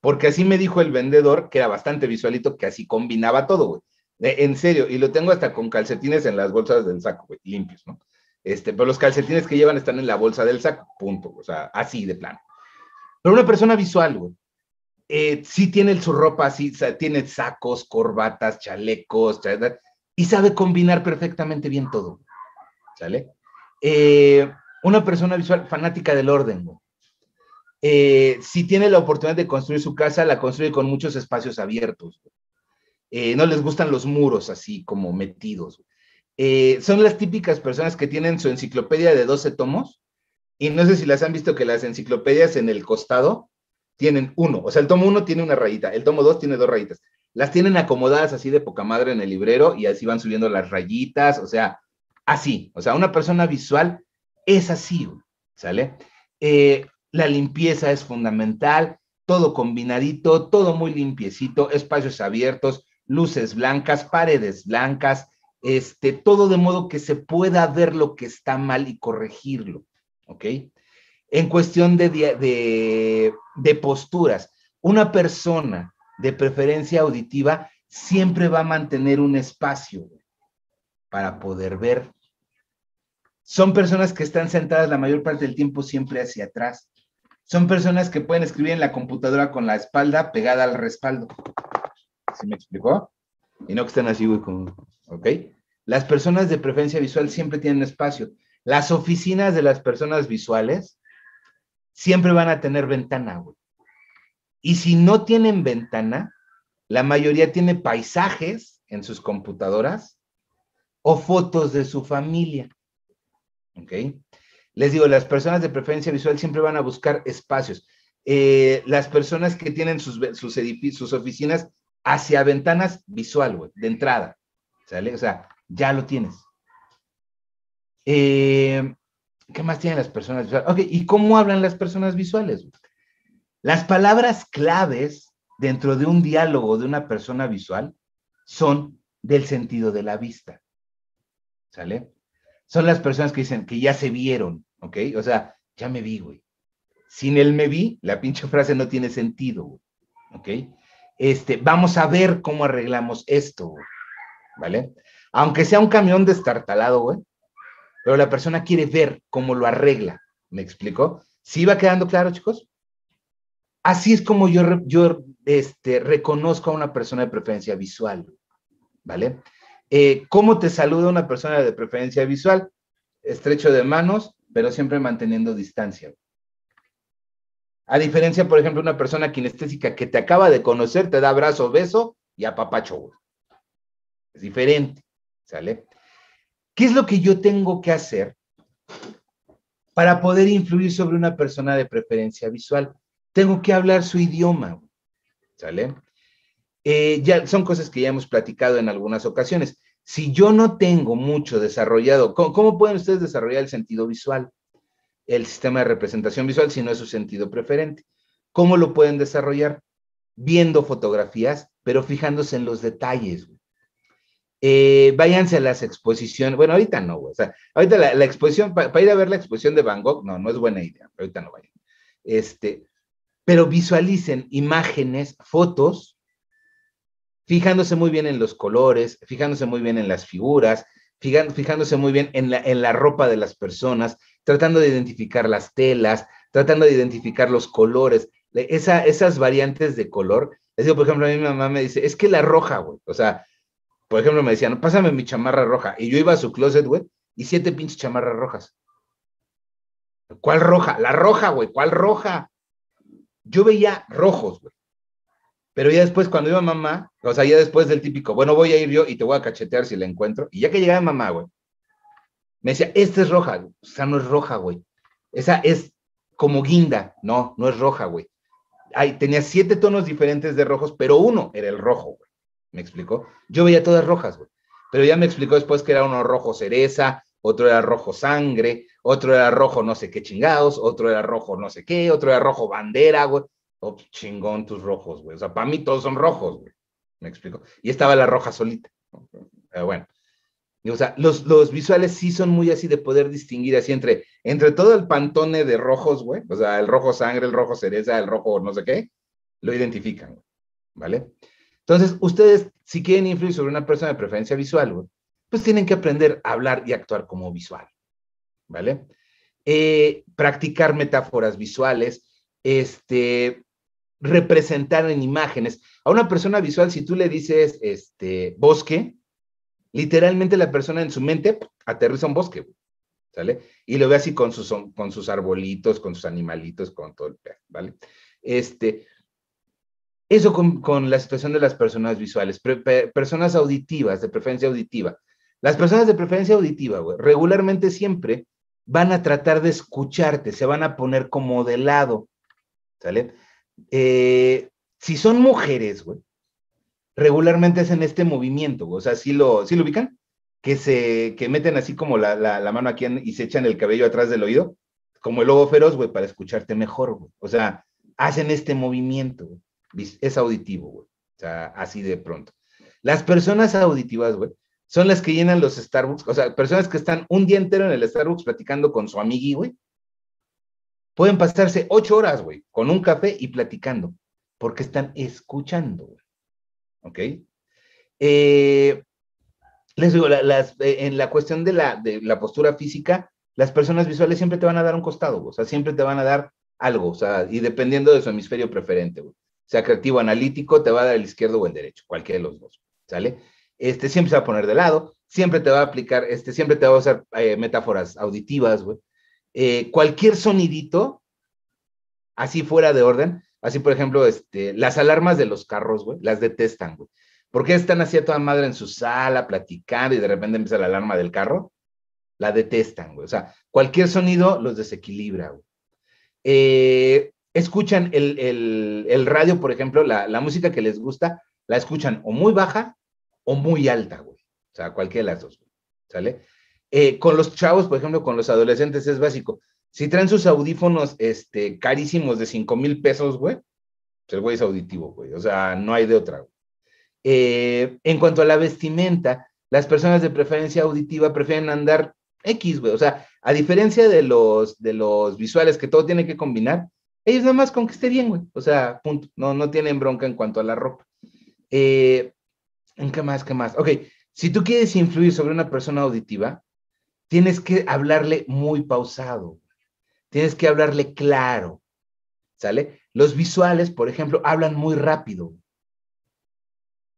Porque así me dijo el vendedor, que era bastante visualito, que así combinaba todo, güey. En serio, y lo tengo hasta con calcetines en las bolsas del saco, güey, limpios, ¿no? Este, pero los calcetines que llevan están en la bolsa del saco, punto. O sea, así de plano. Pero una persona visual, güey, eh, sí tiene su ropa así, tiene sacos, corbatas, chalecos, y sabe combinar perfectamente bien todo. ¿Sale? Eh, una persona visual fanática del orden, güey. Eh, si tiene la oportunidad de construir su casa, la construye con muchos espacios abiertos. Eh, no les gustan los muros así como metidos. Eh, son las típicas personas que tienen su enciclopedia de 12 tomos y no sé si las han visto que las enciclopedias en el costado tienen uno, o sea, el tomo uno tiene una rayita, el tomo dos tiene dos rayitas. Las tienen acomodadas así de poca madre en el librero y así van subiendo las rayitas, o sea, así. O sea, una persona visual es así, ¿sale? Eh, la limpieza es fundamental, todo combinadito, todo muy limpiecito, espacios abiertos, luces blancas, paredes blancas, este, todo de modo que se pueda ver lo que está mal y corregirlo, ¿ok? En cuestión de, de, de posturas, una persona de preferencia auditiva siempre va a mantener un espacio para poder ver. Son personas que están sentadas la mayor parte del tiempo siempre hacia atrás. Son personas que pueden escribir en la computadora con la espalda pegada al respaldo. ¿Sí me explicó? Y no que estén así, güey, como, ¿ok? Las personas de preferencia visual siempre tienen espacio. Las oficinas de las personas visuales siempre van a tener ventana, güey. Y si no tienen ventana, la mayoría tiene paisajes en sus computadoras o fotos de su familia. ¿Ok? Les digo, las personas de preferencia visual siempre van a buscar espacios. Eh, las personas que tienen sus, sus, sus oficinas hacia ventanas visual, güey, de entrada. ¿Sale? O sea, ya lo tienes. Eh, ¿Qué más tienen las personas visuales? Ok, ¿y cómo hablan las personas visuales? Las palabras claves dentro de un diálogo de una persona visual son del sentido de la vista. ¿Sale? Son las personas que dicen que ya se vieron, ¿ok? O sea, ya me vi, güey. Sin el me vi, la pinche frase no tiene sentido, güey. ¿Ok? Este, vamos a ver cómo arreglamos esto, ¿vale? Aunque sea un camión destartalado, güey, pero la persona quiere ver cómo lo arregla, ¿me explico? ¿Sí va quedando claro, chicos? Así es como yo, yo este, reconozco a una persona de preferencia visual, ¿vale? Eh, ¿Cómo te saluda una persona de preferencia visual? Estrecho de manos, pero siempre manteniendo distancia. A diferencia, por ejemplo, una persona kinestésica que te acaba de conocer, te da abrazo, beso y apapacho. Es diferente, ¿sale? ¿Qué es lo que yo tengo que hacer para poder influir sobre una persona de preferencia visual? Tengo que hablar su idioma, ¿sale? Eh, ya son cosas que ya hemos platicado en algunas ocasiones. Si yo no tengo mucho desarrollado, cómo pueden ustedes desarrollar el sentido visual? El sistema de representación visual si no es su sentido preferente. ¿Cómo lo pueden desarrollar? Viendo fotografías, pero fijándose en los detalles. Eh, váyanse a las exposiciones. Bueno, ahorita no, güey. O sea, ahorita la, exposición, para ir a ver la exposición de Van Gogh, no, no es buena idea. Ahorita no vayan. Este, pero visualicen imágenes, fotos, fijándose muy bien en los colores, fijándose muy bien en las figuras, fijándose muy bien en la, en la ropa de las personas, tratando de identificar las telas, tratando de identificar los colores, esa, esas variantes de color. Les digo, por ejemplo, a mi mamá me dice, es que la roja, güey. O sea, por ejemplo, me decían, pásame mi chamarra roja. Y yo iba a su closet, güey, y siete pinches chamarras rojas. ¿Cuál roja? La roja, güey, ¿cuál roja? Yo veía rojos, güey. Pero ya después, cuando iba mamá, o sea, ya después del típico, bueno, voy a ir yo y te voy a cachetear si la encuentro. Y ya que llegaba mamá, güey, me decía, esta es roja. O sea, no es roja, güey. Esa es como guinda. No, no es roja, güey. Ay, tenía siete tonos diferentes de rojos, pero uno era el rojo, güey. ¿Me explicó? Yo veía todas rojas, güey. Pero ya me explicó después que era uno rojo cereza, otro era rojo sangre, otro era rojo no sé qué chingados, otro era rojo no sé qué, otro era rojo bandera, güey. Oh, chingón tus rojos, güey. O sea, para mí todos son rojos, güey. Me explico. Y estaba la roja solita. Pero bueno. O sea, los, los visuales sí son muy así de poder distinguir así entre, entre todo el pantone de rojos, güey, o sea, el rojo sangre, el rojo cereza, el rojo no sé qué, lo identifican, ¿vale? Entonces, ustedes, si quieren influir sobre una persona de preferencia visual, pues tienen que aprender a hablar y actuar como visual, ¿vale? Eh, practicar metáforas visuales, este, representar en imágenes. A una persona visual, si tú le dices, este, bosque, literalmente la persona en su mente aterriza un bosque, ¿sale? Y lo ve así con sus, con sus arbolitos, con sus animalitos, con todo el ¿vale? Este, eso con, la situación de las personas visuales, personas auditivas, de preferencia auditiva. Las personas de preferencia auditiva, güey, regularmente siempre van a tratar de escucharte, se van a poner como de lado, ¿sale? Eh, si son mujeres, güey, regularmente hacen este movimiento, o sea, si lo, lo ubican? Que se, que meten así como la, mano aquí y se echan el cabello atrás del oído, como el lobo feroz, güey, para escucharte mejor, güey. O sea, hacen este movimiento, güey. Es auditivo, güey. O sea, así de pronto. Las personas auditivas, güey, son las que llenan los Starbucks, o sea, personas que están un día entero en el Starbucks platicando con su amigui, güey. Pueden pasarse ocho horas, güey, con un café y platicando, porque están escuchando, güey. ¿Ok? Eh, les digo, eh, en la cuestión de la, de la postura física, las personas visuales siempre te van a dar un costado, o sea, siempre te van a dar algo, o sea, y dependiendo de su hemisferio preferente, o sea creativo analítico, te va a dar el izquierdo o el derecho, cualquiera de los dos, ¿sale? Este siempre se va a poner de lado, siempre te va a aplicar, este, siempre te va a usar eh, metáforas auditivas, cualquier sonidito, así fuera de orden, Así, por ejemplo, este, las alarmas de los carros, güey, las detestan, güey. ¿Por qué están así a toda madre en su sala platicando y de repente empieza la alarma del carro? La detestan, güey. O sea, cualquier sonido los desequilibra, güey. Eh, escuchan el, radio, por ejemplo, la, música que les gusta, la escuchan o muy baja o muy alta, güey. O sea, cualquiera de las dos, güey. ¿Sale? Eh, con los chavos, por ejemplo, con los adolescentes es básico. Si traen sus audífonos este, carísimos de 5 mil pesos, güey, pues el güey es auditivo, güey. O sea, no hay de otra. Eh, en cuanto a la vestimenta, las personas de preferencia auditiva prefieren andar X, güey. O sea, a diferencia de los, de los visuales que todo tiene que combinar, ellos nada más con que esté bien, güey. O sea, punto. No, no tienen bronca en cuanto a la ropa. Eh, ¿En qué más? ¿Qué más? Ok, si tú quieres influir sobre una persona auditiva, tienes que hablarle muy pausado. Tienes que hablarle claro, ¿sale? Los visuales, por ejemplo, hablan muy rápido.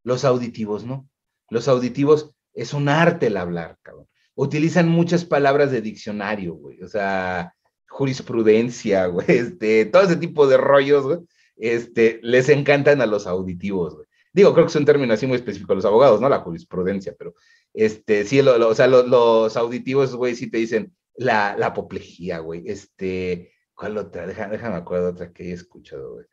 Los auditivos, ¿no? Los auditivos es un arte el hablar, cabrón. Utilizan muchas palabras de diccionario, güey. O sea, jurisprudencia, *laughs* güey. Este, todo ese tipo de rollos, güey. Este, les encantan a los auditivos, güey. Digo, creo que es un término así muy específico los abogados, ¿no? La jurisprudencia, pero este, sí, o sea, los auditivos, güey, sí te dicen, la, apoplejía, güey. Este, ¿cuál otra? Déjame, déjame acuerdo otra que he escuchado, güey.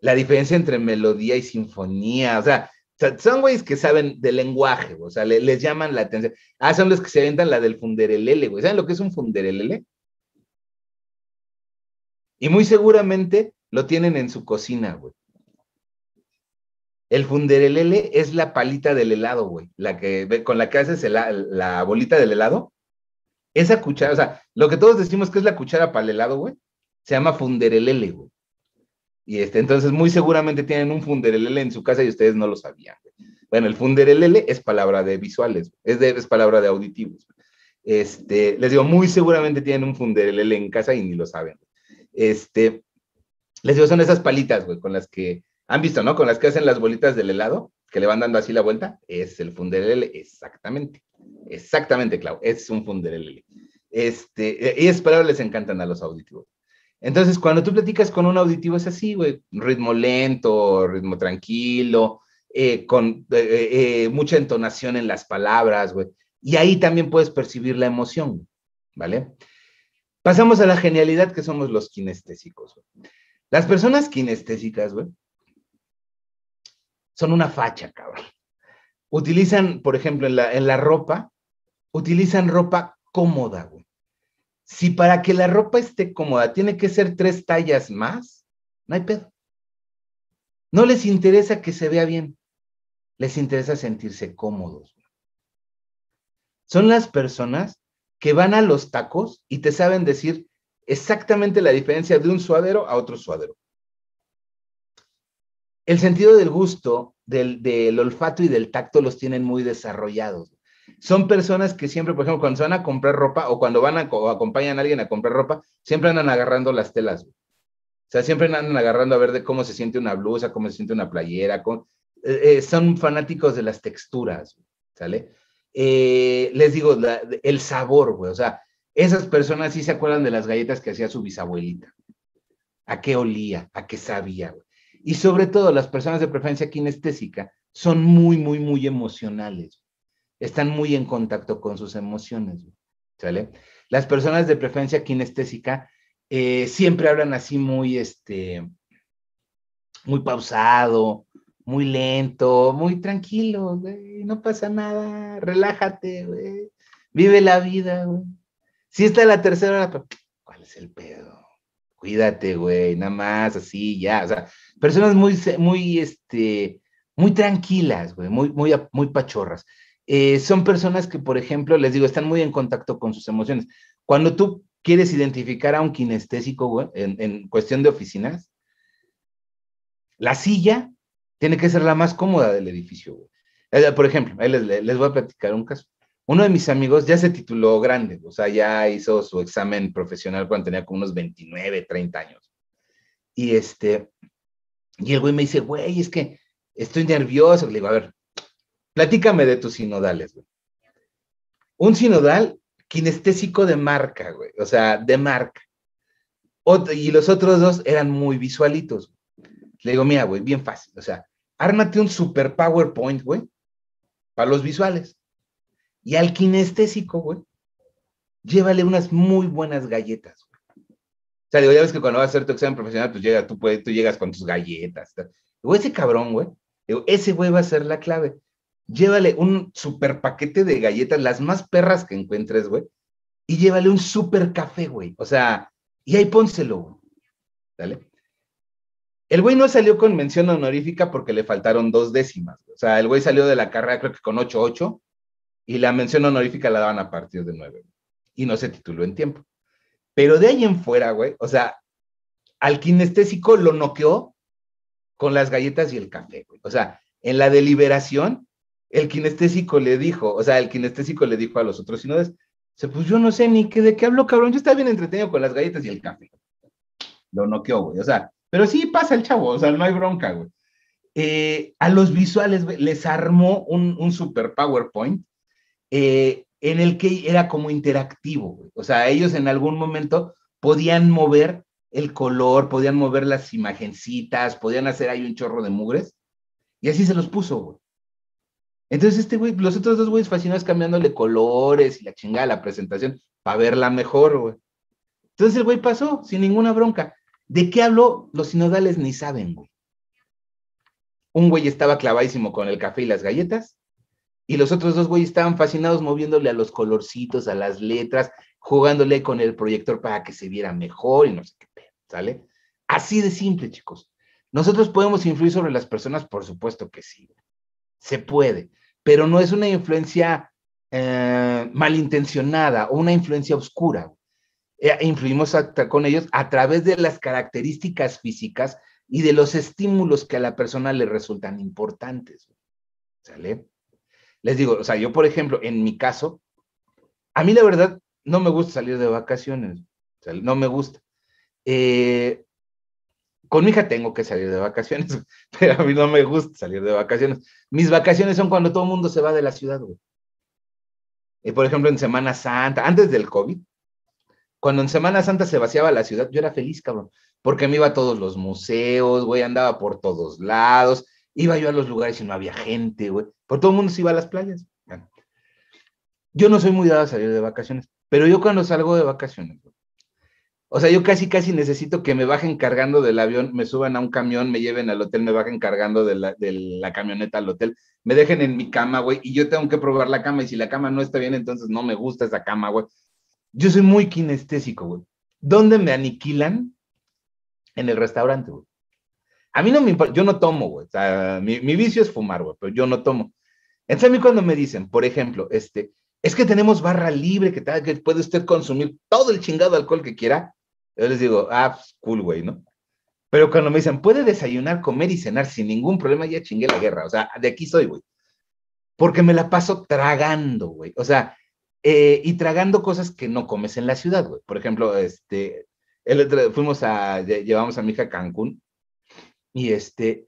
La diferencia entre melodía y sinfonía, o sea, son güeyes que saben de lenguaje, o sea, les llaman la atención. Ah, son los que se aventan la del funderelele, güey. ¿Saben lo que es un funderelele? Y muy seguramente lo tienen en su cocina, güey. El funderelele es la palita del helado, güey. La que, con la que haces la bolita del helado esa cuchara, o sea, lo que todos decimos que es la cuchara para el helado, güey, se llama funderelele, güey. Y este, entonces muy seguramente tienen un funderelele en su casa y ustedes no lo sabían. Bueno, el funderelele es palabra de visuales, es, de, es palabra de auditivos. Este, les digo, muy seguramente tienen un funderelele en casa y ni lo saben. Este, les digo, son esas palitas, güey, con las que han visto, ¿no? Con las que hacen las bolitas del helado, que le van dando así la vuelta. Es el funderelele, exactamente. Exactamente, Clau, es un funderelele. Este, y esas palabras les encantan a los auditivos. Entonces, cuando tú platicas con un auditivo es así, güey, ritmo lento, ritmo tranquilo, eh, con eh, eh, mucha entonación en las palabras, güey. Y ahí también puedes percibir la emoción, ¿vale? Pasamos a la genialidad que somos los kinestésicos. Las personas kinestésicas, güey, son una facha, cabrón. Utilizan, por ejemplo, en la, en la ropa, utilizan ropa cómoda, güey. Si para que la ropa esté cómoda tiene que ser tres tallas más, no hay pedo. No les interesa que se vea bien, les interesa sentirse cómodos. son las personas que van a los tacos y te saben decir exactamente la diferencia de un suadero a otro suadero. El sentido del gusto, del, del olfato y del tacto los tienen muy desarrollados. Son personas que siempre, por ejemplo, cuando se van a comprar ropa o cuando van a, o acompañan a alguien a comprar ropa, siempre andan agarrando las telas. O sea, siempre andan agarrando a ver de cómo se siente una blusa, cómo se siente una playera. Eh, eh, son fanáticos de las texturas, ¿sale? Eh, les digo, el sabor, güey. O sea, esas personas sí se acuerdan de las galletas que hacía su bisabuelita. A qué olía, a qué sabía, güey. Y sobre todo, las personas de preferencia kinestésica son muy, muy, muy emocionales. Están muy en contacto con sus emociones, ¿sale? Las personas de preferencia kinestésica eh, siempre hablan así muy, este, muy pausado, muy lento, muy tranquilo, no pasa nada, relájate, vive la vida. Si está la tercera hora, ¿cuál es el pedo? Cuídate, güey, nada más, así, ya, o sea, personas muy, muy, este, muy tranquilas, güey, muy, muy, muy pachorras. Eh, son personas que, por ejemplo, les digo, están muy en contacto con sus emociones. Cuando tú quieres identificar a un kinestésico, güey, en, en cuestión de oficinas, la silla tiene que ser la más cómoda del edificio, güey. Eh, por ejemplo, ahí les, voy a platicar un caso. Uno de mis amigos ya se tituló grande, o sea, ya hizo su examen profesional cuando tenía como unos 29, 30 años. Y este, y el güey me dice, güey, es que estoy nervioso. Le digo, a ver, platícame de tus sinodales, güey. Un sinodal kinestésico de marca, güey, o sea, de marca. y los otros dos eran muy visualitos. Le digo, mira, güey, bien fácil. O sea, ármate un super PowerPoint, güey, para los visuales. Y al kinestésico, güey, llévale unas muy buenas galletas, güey. O sea, digo, ya ves que cuando vas a hacer tu examen profesional, pues llega, tú, puedes, tú llegas con tus galletas. Digo, ese cabrón, güey, digo, ese güey va a ser la clave. Llévale un super paquete de galletas, las más perras que encuentres, güey, y llévale un super café, güey. O sea, y ahí pónselo, güey. ¿Dale? El güey no salió con mención honorífica porque le faltaron dos décimas. O sea, el güey salió de la carrera creo que con 8-8 y la mención honorífica la daban a partir de 9. Y no se tituló en tiempo. Pero de ahí en fuera, güey, o sea, al kinestésico lo noqueó con las galletas y el café, güey. O sea, en la deliberación, el kinestésico le dijo, o sea, el kinestésico le dijo a los otros sinodes, pues yo no sé ni qué, de qué hablo, cabrón, yo estaba bien entretenido con las galletas y el café. Lo noqueó, güey. O sea, pero sí pasa el chavo, o sea, no hay bronca, güey. Eh, a los visuales les armó un, super PowerPoint eh, en el que era como interactivo, güey. O sea, ellos en algún momento podían mover el color, podían mover las imagencitas, podían hacer ahí un chorro de mugres, y así se los puso, güey. Entonces, este güey, los otros dos güeyes fascinados cambiándole colores y la chingada la presentación para verla mejor, güey. Entonces el güey pasó sin ninguna bronca. ¿De qué habló? Los sinodales ni saben, güey. Un güey estaba clavadísimo con el café y las galletas, y los otros dos güeyes estaban fascinados moviéndole a los colorcitos, a las letras, jugándole con el proyector para que se viera mejor y no sé qué pedo, ¿sale? Así de simple, chicos. ¿Nosotros podemos influir sobre las personas? Por supuesto que sí. Se puede, pero no es una influencia eh, malintencionada o una influencia oscura. Eh, influimos con ellos a través de las características físicas y de los estímulos que a la persona le resultan importantes. ¿Sale? Les digo, o sea, yo, por ejemplo, en mi caso, a mí la verdad no me gusta salir de vacaciones. no me gusta. Eh, con mi hija tengo que salir de vacaciones, *laughs* pero a mí no me gusta salir de vacaciones. Mis vacaciones son cuando todo el mundo se va de la ciudad, güey. Eh, por ejemplo, en Semana Santa, antes del COVID, cuando en Semana Santa se vaciaba la ciudad, yo era feliz, cabrón, porque me iba a todos los museos, güey, andaba por todos lados, iba yo a los lugares y no había gente, güey, por todo el mundo se iba a las playas. Yo no soy muy dado a salir de vacaciones, pero yo cuando salgo de vacaciones, o sea, yo casi, casi necesito que me bajen cargando del avión, me suban a un camión, me lleven al hotel, me bajen cargando de la, de la camioneta al hotel, me dejen en mi cama, güey, y yo tengo que probar la cama, y si la cama no está bien, entonces no me gusta esa cama, güey. Yo soy muy kinestésico, güey. ¿Dónde me aniquilan? En el restaurante, güey. A mí no me importa, yo no tomo, güey. O sea, mi, vicio es fumar, güey, pero yo no tomo. Entonces a mí cuando me dicen, por ejemplo, este, es que tenemos barra libre, que, que puede usted consumir todo el chingado alcohol que quiera. Yo les digo, ah, pues, cool, güey, ¿no? Pero cuando me dicen, puede desayunar, comer y cenar sin ningún problema, ya chingué la guerra. O sea, de aquí soy, güey. Porque me la paso tragando, güey. O sea, eh, y tragando cosas que no comes en la ciudad, güey. Por ejemplo, este, el fuimos a, llevamos a mi hija a Cancún y este,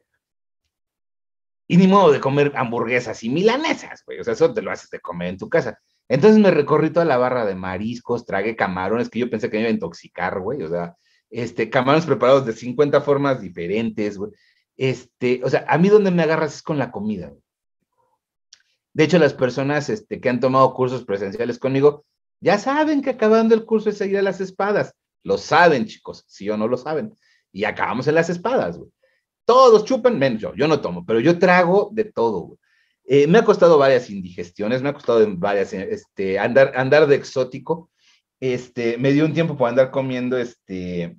y ni modo de comer hamburguesas y milanesas, güey. O sea, eso te lo haces de comer en tu casa. Entonces me recorrí toda la barra de mariscos, tragué camarones que yo pensé que me iba a intoxicar, güey. O sea, este, camarones preparados de 50 formas diferentes, güey. Este, o sea, a mí donde me agarras es con la comida, güey. De hecho, las personas este, que han tomado cursos presenciales conmigo ya saben que acabando el curso es ir a las espadas. Lo saben, chicos, si o no lo saben. Y acabamos en las espadas, güey. Todos chupan, menos yo. Yo no tomo, pero yo trago de todo, güey. Eh, me ha costado varias indigestiones, me ha costado varias, este, andar, andar de exótico. Este, me dio un tiempo para andar comiendo, este,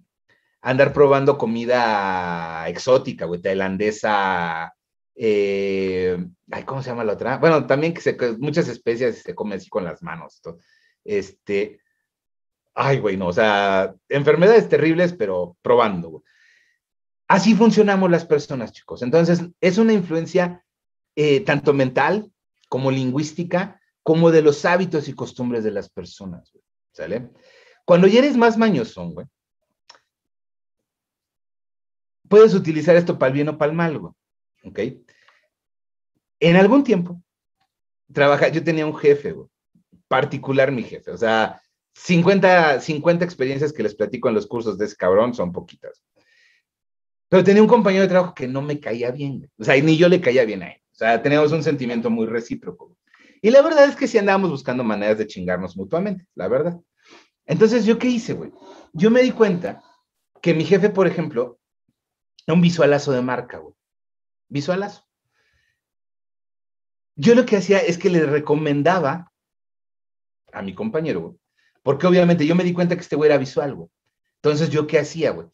andar probando comida exótica, güey, tailandesa, eh, ay, ¿cómo se llama la otra? Bueno, también que muchas especies se comen así con las manos. Este, ay, güey, no, o sea, enfermedades terribles, pero probando. Así funcionamos las personas, chicos. Entonces, es una influencia eh, tanto mental como lingüística, como de los hábitos y costumbres de las personas. ¿Sale? Cuando ya eres más mañosón, güey, puedes utilizar esto para el bien o para el mal, güey. ¿Ok? En algún tiempo, trabaja, yo tenía un jefe, güey, particular mi jefe, o sea, 50, 50 experiencias que les platico en los cursos de ese cabrón son poquitas. Pero tenía un compañero de trabajo que no me caía bien, o sea, ni yo le caía bien a él. Sea, teníamos un sentimiento muy recíproco. Y la verdad es que sí andábamos buscando maneras de chingarnos mutuamente, la verdad. Entonces, ¿yo qué hice, güey? Yo me di cuenta que mi jefe, por ejemplo, era un visualazo de marca, güey. Visualazo. Yo lo que hacía es que le recomendaba a mi compañero, güey, porque obviamente yo me di cuenta que este güey era visual, güey. Entonces, ¿yo qué hacía, güey?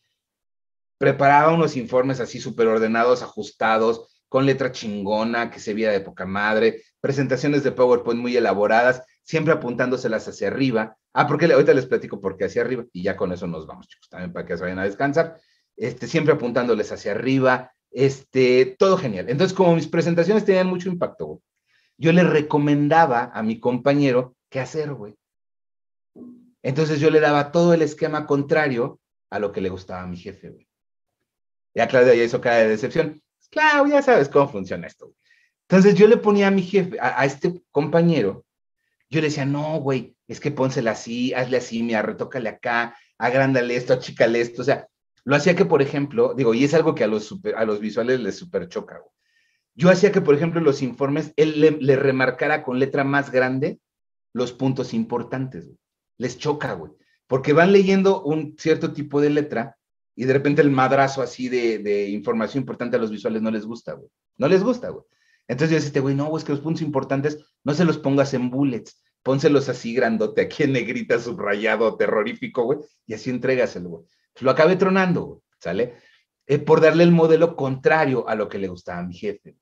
preparaba unos informes así súper ordenados, ajustados, con letra chingona, que se veía de poca madre, presentaciones de PowerPoint muy elaboradas, siempre apuntándoselas hacia arriba. Ah, porque ahorita les platico por qué hacia arriba y ya con eso nos vamos, chicos, también para que se vayan a descansar. Este, siempre apuntándoles hacia arriba, este, todo genial. Entonces, como mis presentaciones tenían mucho impacto, yo le recomendaba a mi compañero qué hacer, güey. Entonces yo le daba todo el esquema contrario a lo que le gustaba a mi jefe, güey. Ya Claudia ya hizo cara de decepción. Claro, ya sabes cómo funciona esto. Entonces yo le ponía a mi jefe, a, este compañero, yo le decía, no, güey, es que pónsela así, hazle así, mira, retócale acá, agrándale esto, achícale esto. O sea, lo hacía que, por ejemplo, digo, y es algo que a los, a los visuales les super choca, güey. Yo hacía que, por ejemplo, los informes, él le, le remarcara con letra más grande los puntos importantes, güey. Les choca, güey. Porque van leyendo un cierto tipo de letra y de repente el madrazo así de, información importante a los visuales no les gusta, güey. No les gusta, güey. Entonces yo decía, este güey, no, güey, es que los puntos importantes no se los pongas en bullets, pónselos así grandote, aquí en negrita, subrayado, terrorífico, güey, y así entrégaselo, güey. Lo acabé tronando, güey, ¿sale? Eh, por darle el modelo contrario a lo que le gustaba a mi jefe,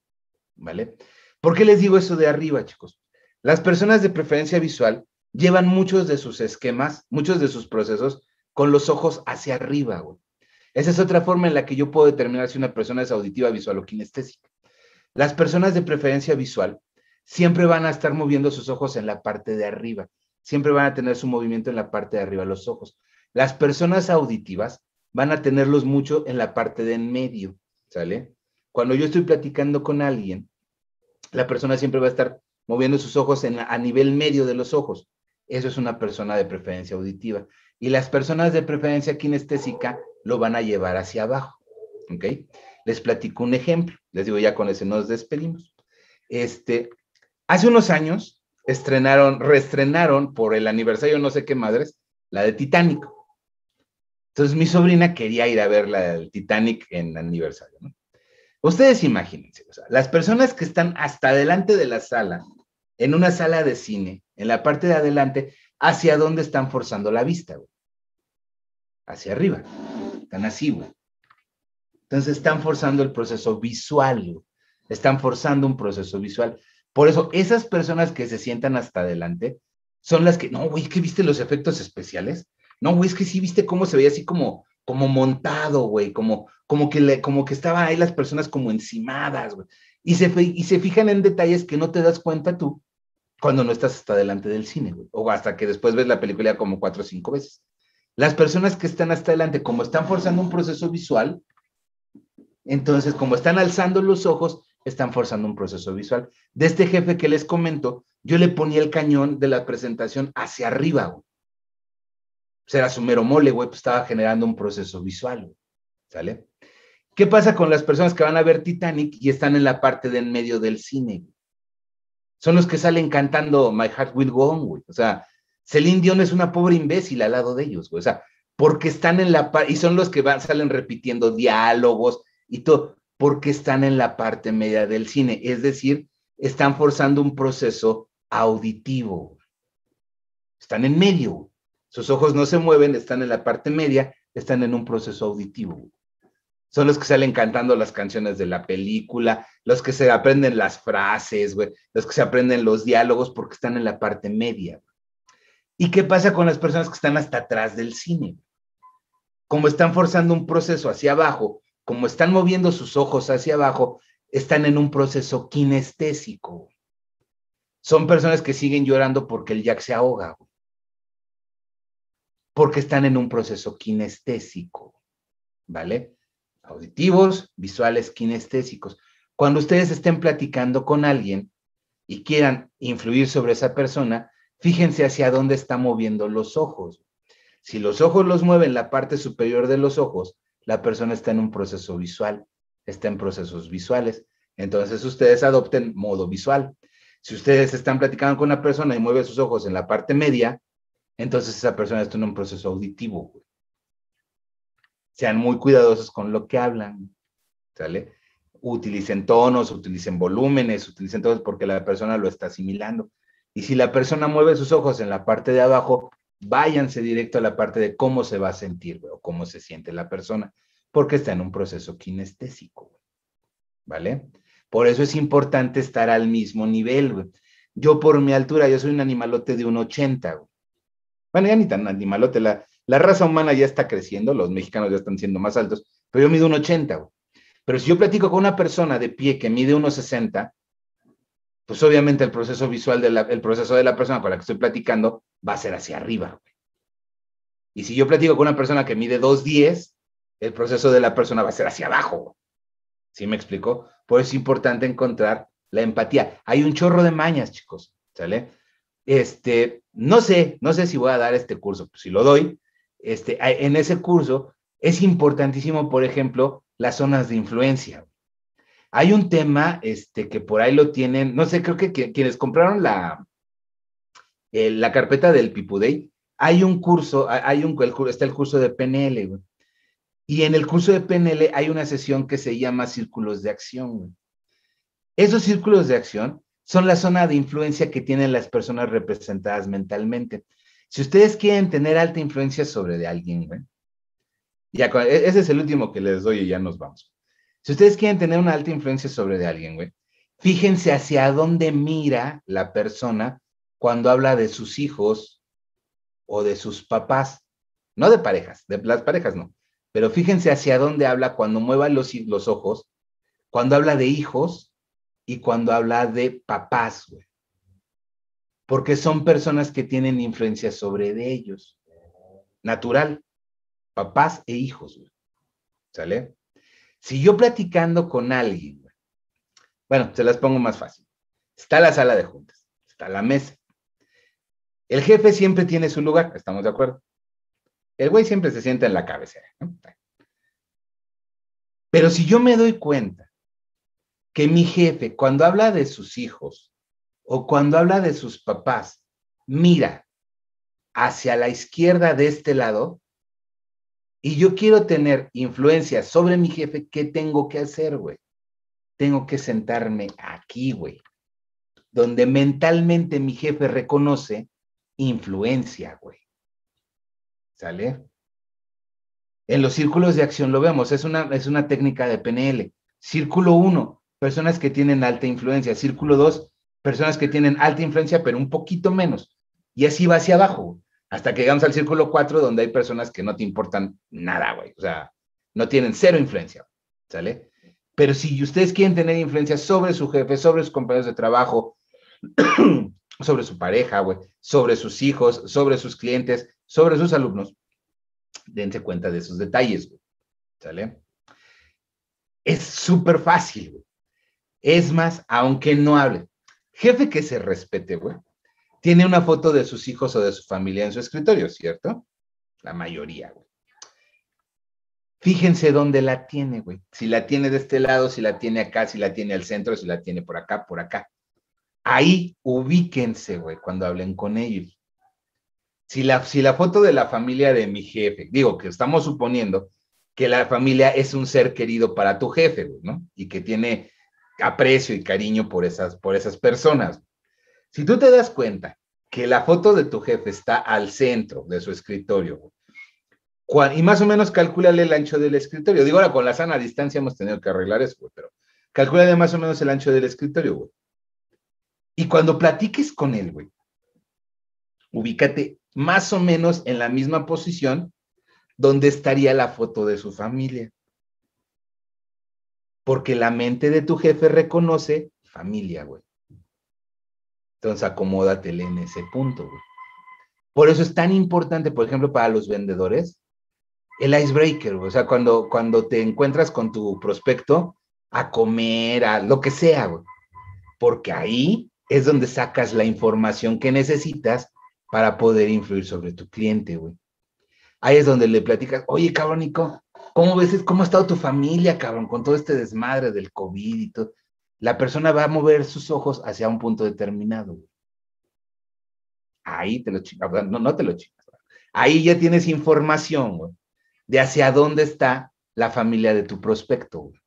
¿vale? ¿Por qué les digo eso de arriba, chicos? Las personas de preferencia visual llevan muchos de sus esquemas, muchos de sus procesos con los ojos hacia arriba, güey. Esa es otra forma en la que yo puedo determinar si una persona es auditiva, visual o kinestésica. Las personas de preferencia visual siempre van a estar moviendo sus ojos en la parte de arriba, siempre van a tener su movimiento en la parte de arriba los ojos. Las personas auditivas van a tenerlos mucho en la parte de en medio, ¿sale? Cuando yo estoy platicando con alguien, la persona siempre va a estar moviendo sus ojos en, a nivel medio de los ojos. Eso es una persona de preferencia auditiva. Y las personas de preferencia kinestésica lo van a llevar hacia abajo. ¿Ok? Les platico un ejemplo. Les digo, ya con ese nos despedimos. Este, hace unos años estrenaron, reestrenaron por el aniversario no sé qué madres, la de Titanic. Entonces mi sobrina quería ir a ver la del Titanic en aniversario, ¿no? Ustedes imagínense, las personas que están hasta adelante de la sala, en una sala de cine, en la parte de adelante, ¿hacia dónde están forzando la vista? Hacia arriba. Así, güey. Entonces están forzando el proceso visual, Están forzando un proceso visual. Por eso, esas personas que se sientan hasta adelante son las que, no, güey, que viste los efectos especiales. No, güey, es que sí viste cómo se veía así como, como montado, güey, como, como, que como que estaban ahí las personas como encimadas, güey. Y se, y se fijan en detalles que no te das cuenta tú cuando no estás hasta delante del cine, güey. O hasta que después ves la película como cuatro o cinco veces. Las personas que están hasta adelante, como están forzando un proceso visual, entonces, como están alzando los ojos, están forzando un proceso visual. De este jefe que les comento, yo le ponía el cañón de la presentación hacia arriba, güey. Pues era su mero mole, güey, pues estaba generando un proceso visual, ¿sale? ¿Qué pasa con las personas que van a ver Titanic y están en la parte de en medio del cine? Son los que salen cantando My Heart Will Go On, güey. O sea, Celine Dion es una pobre imbécil al lado de ellos, güey. O sea, porque están en la parte, y son los que salen repitiendo diálogos y todo, porque están en la parte media del cine. Es decir, están forzando un proceso auditivo. Están en medio. Sus ojos no se mueven, están en la parte media, están en un proceso auditivo. Son los que salen cantando las canciones de la película, los que se aprenden las frases, los que se aprenden los diálogos porque están en la parte media. ¿Y qué pasa con las personas que están hasta atrás del cine? Como están forzando un proceso hacia abajo, como están moviendo sus ojos hacia abajo, están en un proceso kinestésico. Son personas que siguen llorando porque el Jack se ahoga, porque están en un proceso kinestésico, ¿vale? Auditivos, visuales, kinestésicos. Cuando ustedes estén platicando con alguien y quieran influir sobre esa persona, fíjense hacia dónde está moviendo los ojos. Si los ojos los mueven la parte superior de los ojos, la persona está en un proceso visual, está en procesos visuales. Entonces ustedes adopten modo visual. Si ustedes están platicando con una persona y mueve sus ojos en la parte media, entonces esa persona está en un proceso auditivo. Sean muy cuidadosos con lo que hablan. Utilicen tonos, utilicen volúmenes, utilicen todo porque la persona lo está asimilando. Y si la persona mueve sus ojos en la parte de abajo, váyanse directo a la parte de cómo se va a sentir o cómo se siente la persona, porque está en un proceso kinestésico. ¿Vale? Por eso es importante estar al mismo nivel. Yo por mi altura, yo soy un animalote de un 80. Bueno, ya ni tan animalote, la, la raza humana ya está creciendo, los mexicanos ya están siendo más altos, pero yo mido un 80. Pero si yo platico con una persona de pie que mide unos 60, pues obviamente el proceso visual, del proceso de la persona con la que estoy platicando va a ser hacia arriba. Y si yo platico con una persona que mide 2.10, el proceso de la persona va a ser hacia abajo. ¿Sí me explico? Por eso es importante encontrar la empatía. Hay un chorro de mañas, chicos, ¿sale? Este, no sé, no sé si voy a dar este curso, si lo doy, este, en ese curso es importantísimo, por ejemplo, las zonas de influencia. Hay un tema este, que por ahí lo tienen, no sé, creo que, quienes compraron la, eh, la carpeta del Pipudey, hay un curso, hay un, está el curso de PNL, Y en el curso de PNL hay una sesión que se llama círculos de acción, Esos círculos de acción son la zona de influencia que tienen las personas representadas mentalmente. Si ustedes quieren tener alta influencia sobre de alguien, ya, e, ese es el último que les doy y ya nos vamos. Si ustedes quieren tener una alta influencia sobre de alguien, güey, fíjense hacia dónde mira la persona cuando habla de sus hijos o de sus papás. No de parejas, de las parejas no. Pero fíjense hacia dónde habla cuando mueva los, los ojos, cuando habla de hijos y cuando habla de papás, güey. Porque son personas que tienen influencia sobre de ellos. Natural. Papás e hijos, güey. ¿Sale? Si yo platicando con alguien, bueno, se las pongo más fácil. Está la sala de juntas, está la mesa. El jefe siempre tiene su lugar, ¿estamos de acuerdo? El güey siempre se sienta en la cabecera. Pero si yo me doy cuenta que mi jefe, cuando habla de sus hijos o cuando habla de sus papás, mira hacia la izquierda de este lado, y yo quiero tener influencia sobre mi jefe, ¿qué tengo que hacer, güey? Tengo que sentarme aquí, güey, donde mentalmente mi jefe reconoce influencia, güey. ¿Sale? En los círculos de acción lo vemos, es una, es una técnica de PNL. Círculo 1, personas que tienen alta influencia. Círculo 2, personas que tienen alta influencia, pero un poquito menos. Y así va hacia abajo, hasta que llegamos al círculo 4, donde hay personas que no te importan nada, güey. O sea, no tienen cero influencia, ¿sale? Pero si ustedes quieren tener influencia sobre su jefe, sobre sus compañeros de trabajo, *clears throat* sobre su pareja, güey, sobre sus hijos, sobre sus clientes, sobre sus alumnos, dense cuenta de esos detalles, güey. ¿Sale? Es súper fácil, güey. Es más, aunque no hable. Jefe que se respete, güey. Tiene una foto de sus hijos o de su familia en su escritorio, ¿cierto? La mayoría, güey. Fíjense dónde la tiene, güey. Si la tiene de este lado, si la tiene acá, si la tiene al centro, si la tiene por acá, por acá. Ahí ubíquense, güey, cuando hablen con ellos. Si la, si la foto de la familia de mi jefe, digo que estamos suponiendo que la familia es un ser querido para tu jefe, güey, ¿no? Y que tiene aprecio y cariño por esas, por esas personas. Si tú te das cuenta que la foto de tu jefe está al centro de su escritorio, y más o menos calcúlale el ancho del escritorio. Digo, ahora con la sana distancia hemos tenido que arreglar eso, güey, pero calcúlale más o menos el ancho del escritorio, güey. Y cuando platiques con él, güey, ubícate más o menos en la misma posición donde estaría la foto de su familia. Porque la mente de tu jefe reconoce familia, güey. Entonces acomódatele en ese punto, güey. Por eso es tan importante, por ejemplo, para los vendedores, el icebreaker, o sea, cuando, cuando te encuentras con tu prospecto a comer, a lo que sea, güey. Porque ahí es donde sacas la información que necesitas para poder influir sobre tu cliente, güey. Ahí es donde le platicas, oye, cabrón, Nico, ¿cómo ves, cómo ha estado tu familia, cabrón, con todo este desmadre del COVID y todo? La persona va a mover sus ojos hacia un punto determinado. Ahí te lo chingas, no, no te lo chingas. Ahí ya tienes información, güey de hacia dónde está la familia de tu prospecto, güey.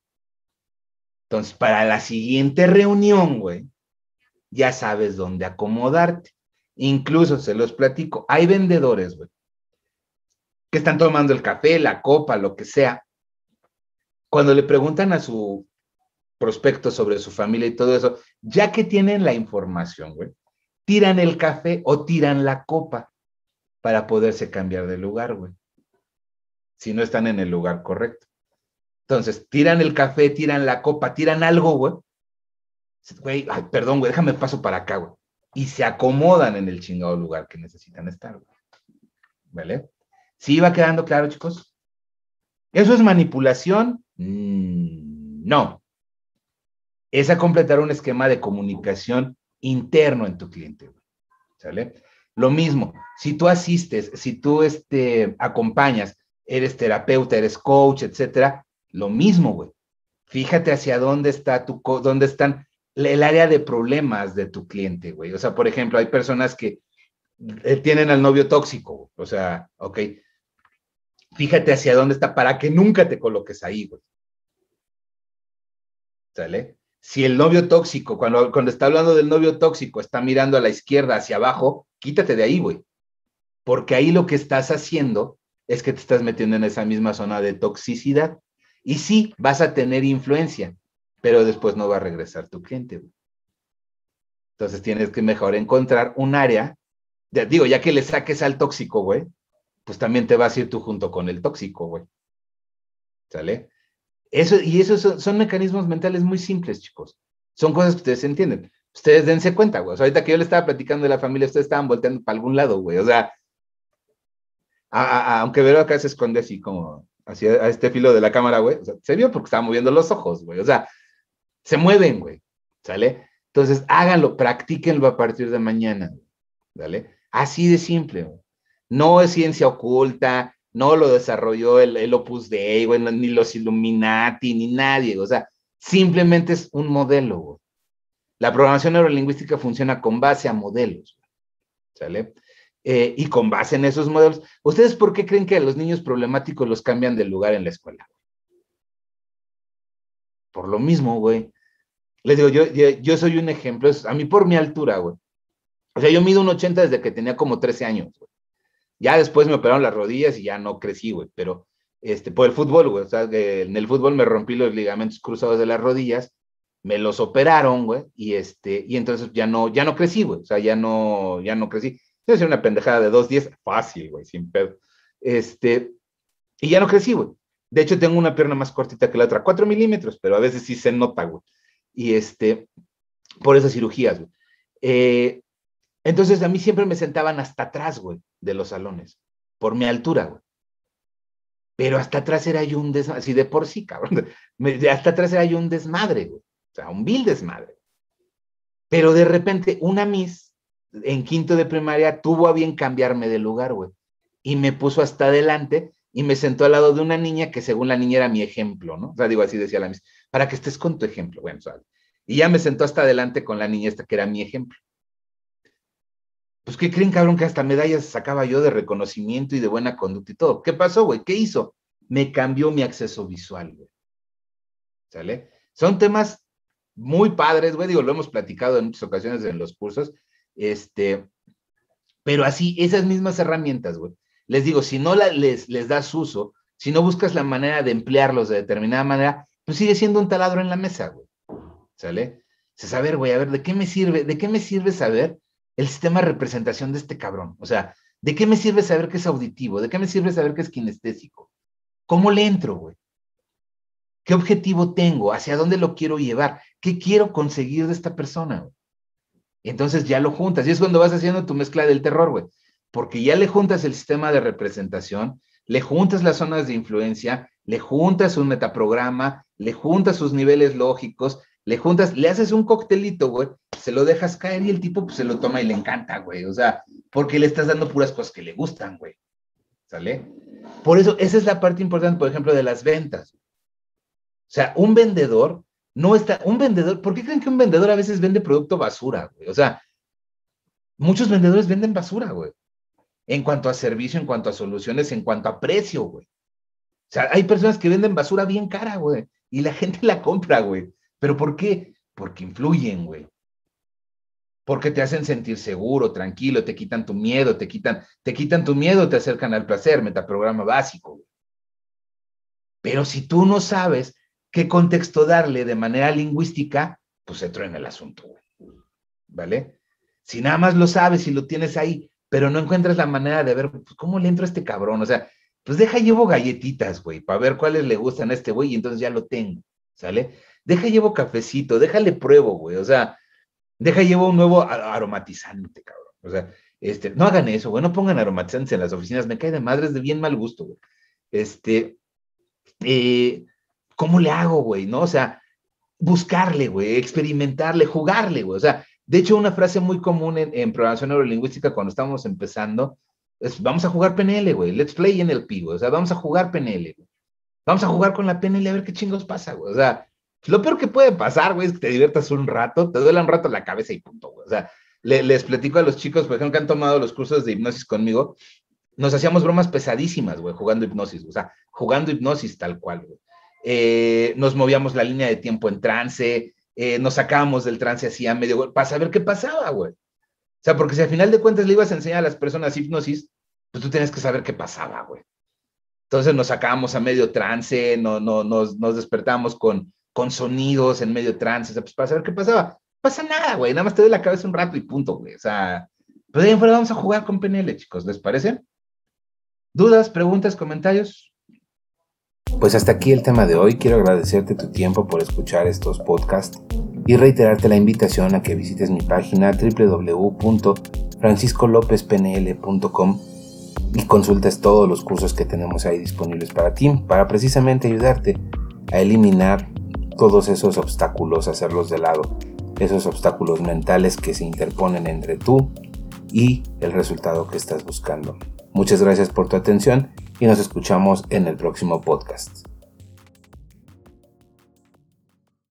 Entonces, para la siguiente reunión, güey, ya sabes dónde acomodarte. Incluso se los platico, hay vendedores, güey, que están tomando el café, la copa, lo que sea. Cuando le preguntan a su prospecto sobre su familia y todo eso, ya que tienen la información, güey, tiran el café o tiran la copa para poderse cambiar de lugar, güey si no están en el lugar correcto. Entonces, tiran el café, tiran la copa, tiran algo, güey. Güey, perdón, güey, déjame paso para acá, güey. Y se acomodan en el chingado lugar que necesitan estar, güey. ¿Vale? ¿Sí va quedando claro, chicos? ¿Eso es manipulación? Mm, no. Es a completar un esquema de comunicación interno en tu cliente, güey. ¿Sale? Lo mismo, si tú asistes, si tú este, acompañas eres terapeuta, eres coach, etcétera, lo mismo, güey. Fíjate hacia dónde está tu, dónde están el área de problemas de tu cliente, güey. O sea, por ejemplo, hay personas que eh, tienen al novio tóxico, o sea, ok. Fíjate hacia dónde está para que nunca te coloques ahí, güey. ¿Sale? Si el novio tóxico, cuando, cuando está hablando del novio tóxico, está mirando a la izquierda hacia abajo, quítate de ahí, güey. Porque ahí lo que estás haciendo es que te estás metiendo en esa misma zona de toxicidad. Y sí, vas a tener influencia, pero después no va a regresar tu cliente. Entonces tienes que mejor encontrar un área, digo, ya que le saques al tóxico, güey, pues también te vas a ir tú junto con el tóxico, güey. ¿Sale? Eso, y esos son, mecanismos mentales muy simples, chicos. Son cosas que ustedes entienden. Ustedes dense cuenta, güey. ahorita que yo le estaba platicando de la familia, ustedes estaban volteando para algún lado, güey. O sea, aunque Vero acá se esconde así como hacia este filo de la cámara, güey. se vio porque estaba moviendo los ojos, güey. O sea, se mueven, güey. ¿Sale? Entonces, háganlo, practíquenlo a partir de mañana, ¿vale? Así de simple, güey. No es ciencia oculta, no lo desarrolló el, el Opus Dei, güey, ni los Illuminati, ni nadie, o sea, simplemente es un modelo, güey. La programación neurolingüística funciona con base a modelos, ¿sale? Eh, y con base en esos modelos, ¿ustedes por qué creen que a los niños problemáticos los cambian de lugar en la escuela? Por lo mismo, güey. Les digo, yo, yo, soy un ejemplo, a mí por mi altura, güey. O sea, yo mido un 80 desde que tenía como 13 años, güey. Ya después me operaron las rodillas y ya no crecí, güey, pero este, por el fútbol, güey. O sea, en el fútbol me rompí los ligamentos cruzados de las rodillas, me los operaron, güey, y este, y entonces ya no, ya no crecí, güey, o sea, ya no, ya no crecí. Es una pendejada de 2.10, fácil, güey, sin pedo. Este, y ya no crecí, güey. De hecho, tengo una pierna más cortita que la otra, 4 milímetros, pero a veces sí se nota, güey. Y este, por esas cirugías, güey. Eh, entonces, a mí siempre me sentaban hasta atrás, güey, de los salones, por mi altura, güey. Pero hasta atrás era yo un desmadre, así de por sí, cabrón. *laughs* hasta atrás era yo un desmadre, güey. O sea, un vil desmadre. Pero de repente, una Miss en quinto de primaria tuvo a bien cambiarme de lugar, güey. Y me puso hasta adelante y me sentó al lado de una niña que según la niña era mi ejemplo, ¿no? O sea, digo así, decía la Miss, para que estés con tu ejemplo. Bueno. Y ya me sentó hasta adelante con la niña esta que era mi ejemplo. Pues, ¿qué creen, cabrón? Que hasta medallas sacaba yo de reconocimiento y de buena conducta y todo. ¿Qué pasó, güey? ¿Qué hizo? Me cambió mi acceso visual, güey. ¿Sale? Son temas muy padres, güey. Digo, lo hemos platicado en muchas ocasiones en los cursos. Este, pero así, esas mismas herramientas, güey. Les digo, si no les, les das uso, si no buscas la manera de emplearlos de determinada manera, pues sigue siendo un taladro en la mesa, güey. ¿Sale? Se saber, güey, a ver, ¿de qué me sirve? ¿De qué me sirve saber el sistema de representación de este cabrón. O sea, ¿de qué me sirve saber que es auditivo? ¿De qué me sirve saber que es kinestésico? ¿Cómo le entro, güey? ¿Qué objetivo tengo? ¿Hacia dónde lo quiero llevar? ¿Qué quiero conseguir de esta persona? Entonces ya lo juntas. Y es cuando vas haciendo tu mezcla del terror, güey. Porque ya le juntas el sistema de representación, le juntas las zonas de influencia, le juntas un metaprograma, le juntas sus niveles lógicos, le juntas, le haces un coctelito, güey, se lo dejas caer y el tipo pues, se lo toma y le encanta, güey. O sea, porque le estás dando puras cosas que le gustan, güey. ¿Sale? Por eso, esa es la parte importante, por ejemplo, de las ventas. O sea, un vendedor no está, un vendedor, ¿por qué creen que un vendedor a veces vende producto basura, güey? O sea, muchos vendedores venden basura, güey. En cuanto a servicio, en cuanto a soluciones, en cuanto a precio, güey. O sea, hay personas que venden basura bien cara, güey, y la *laughs* gente la compra, güey. ¿Pero por qué? Porque influyen, güey. Porque te hacen sentir seguro, tranquilo, te quitan tu miedo, te quitan, te quitan tu miedo, te acercan al placer, metaprograma básico. Güey. Pero si tú no sabes qué contexto darle de manera lingüística, pues se en el asunto, güey. ¿Vale? Si nada más lo sabes y lo tienes ahí, pero no encuentras la manera de ver, pues, ¿cómo le entro a este cabrón? O sea, pues deja llevo galletitas, güey, para ver cuáles le gustan a este güey y entonces ya lo tengo, ¿sale? Deja llevo cafecito, déjale pruebo, güey, o sea, deja llevo un nuevo aromatizante, cabrón, o sea, este, no hagan eso, güey, no pongan aromatizantes en las oficinas, me cae de madres de bien mal gusto, güey. Este, eh, ¿cómo le hago, güey? ¿No? O sea, buscarle, güey, experimentarle, jugarle, güey. O sea, de hecho, una frase muy común en, programación neurolingüística cuando estamos empezando es, vamos a jugar PNL, güey, let's play NLP, güey. O sea, vamos a jugar PNL, güey. Vamos a jugar con la PNL a ver qué chingos pasa, güey. O sea, lo peor que puede pasar, güey, es que te diviertas un rato, te duele un rato la cabeza y punto, güey. O sea, les platico a los chicos, por ejemplo, que han tomado los cursos de hipnosis conmigo, nos hacíamos bromas pesadísimas, güey, jugando hipnosis, o sea, jugando hipnosis tal cual, güey. Eh, nos movíamos la línea de tiempo en trance, eh, nos sacábamos del trance así a medio, para saber qué pasaba, güey. O sea, porque si al final de cuentas le ibas a enseñar a las personas hipnosis, pues tú tienes que saber qué pasaba, güey. Entonces nos sacábamos a medio trance, no, no, nos, nos despertábamos con, con sonidos en medio trance, o sea, pues para saber qué pasaba. Pasa nada, güey, nada más te doy la cabeza un rato y punto, güey. O sea, pues de ahí fuera vamos a jugar con PNL, chicos, ¿les parece? ¿Dudas, preguntas, comentarios? Pues hasta aquí el tema de hoy. Quiero agradecerte tu tiempo por escuchar estos podcasts y reiterarte la invitación a que visites mi página www.franciscolopezpnl.com y consultes todos los cursos que tenemos ahí disponibles para ti, para precisamente ayudarte a eliminar todos esos obstáculos, hacerlos de lado, esos obstáculos mentales que se interponen entre tú y el resultado que estás buscando. Muchas gracias por tu atención y nos escuchamos en el próximo podcast.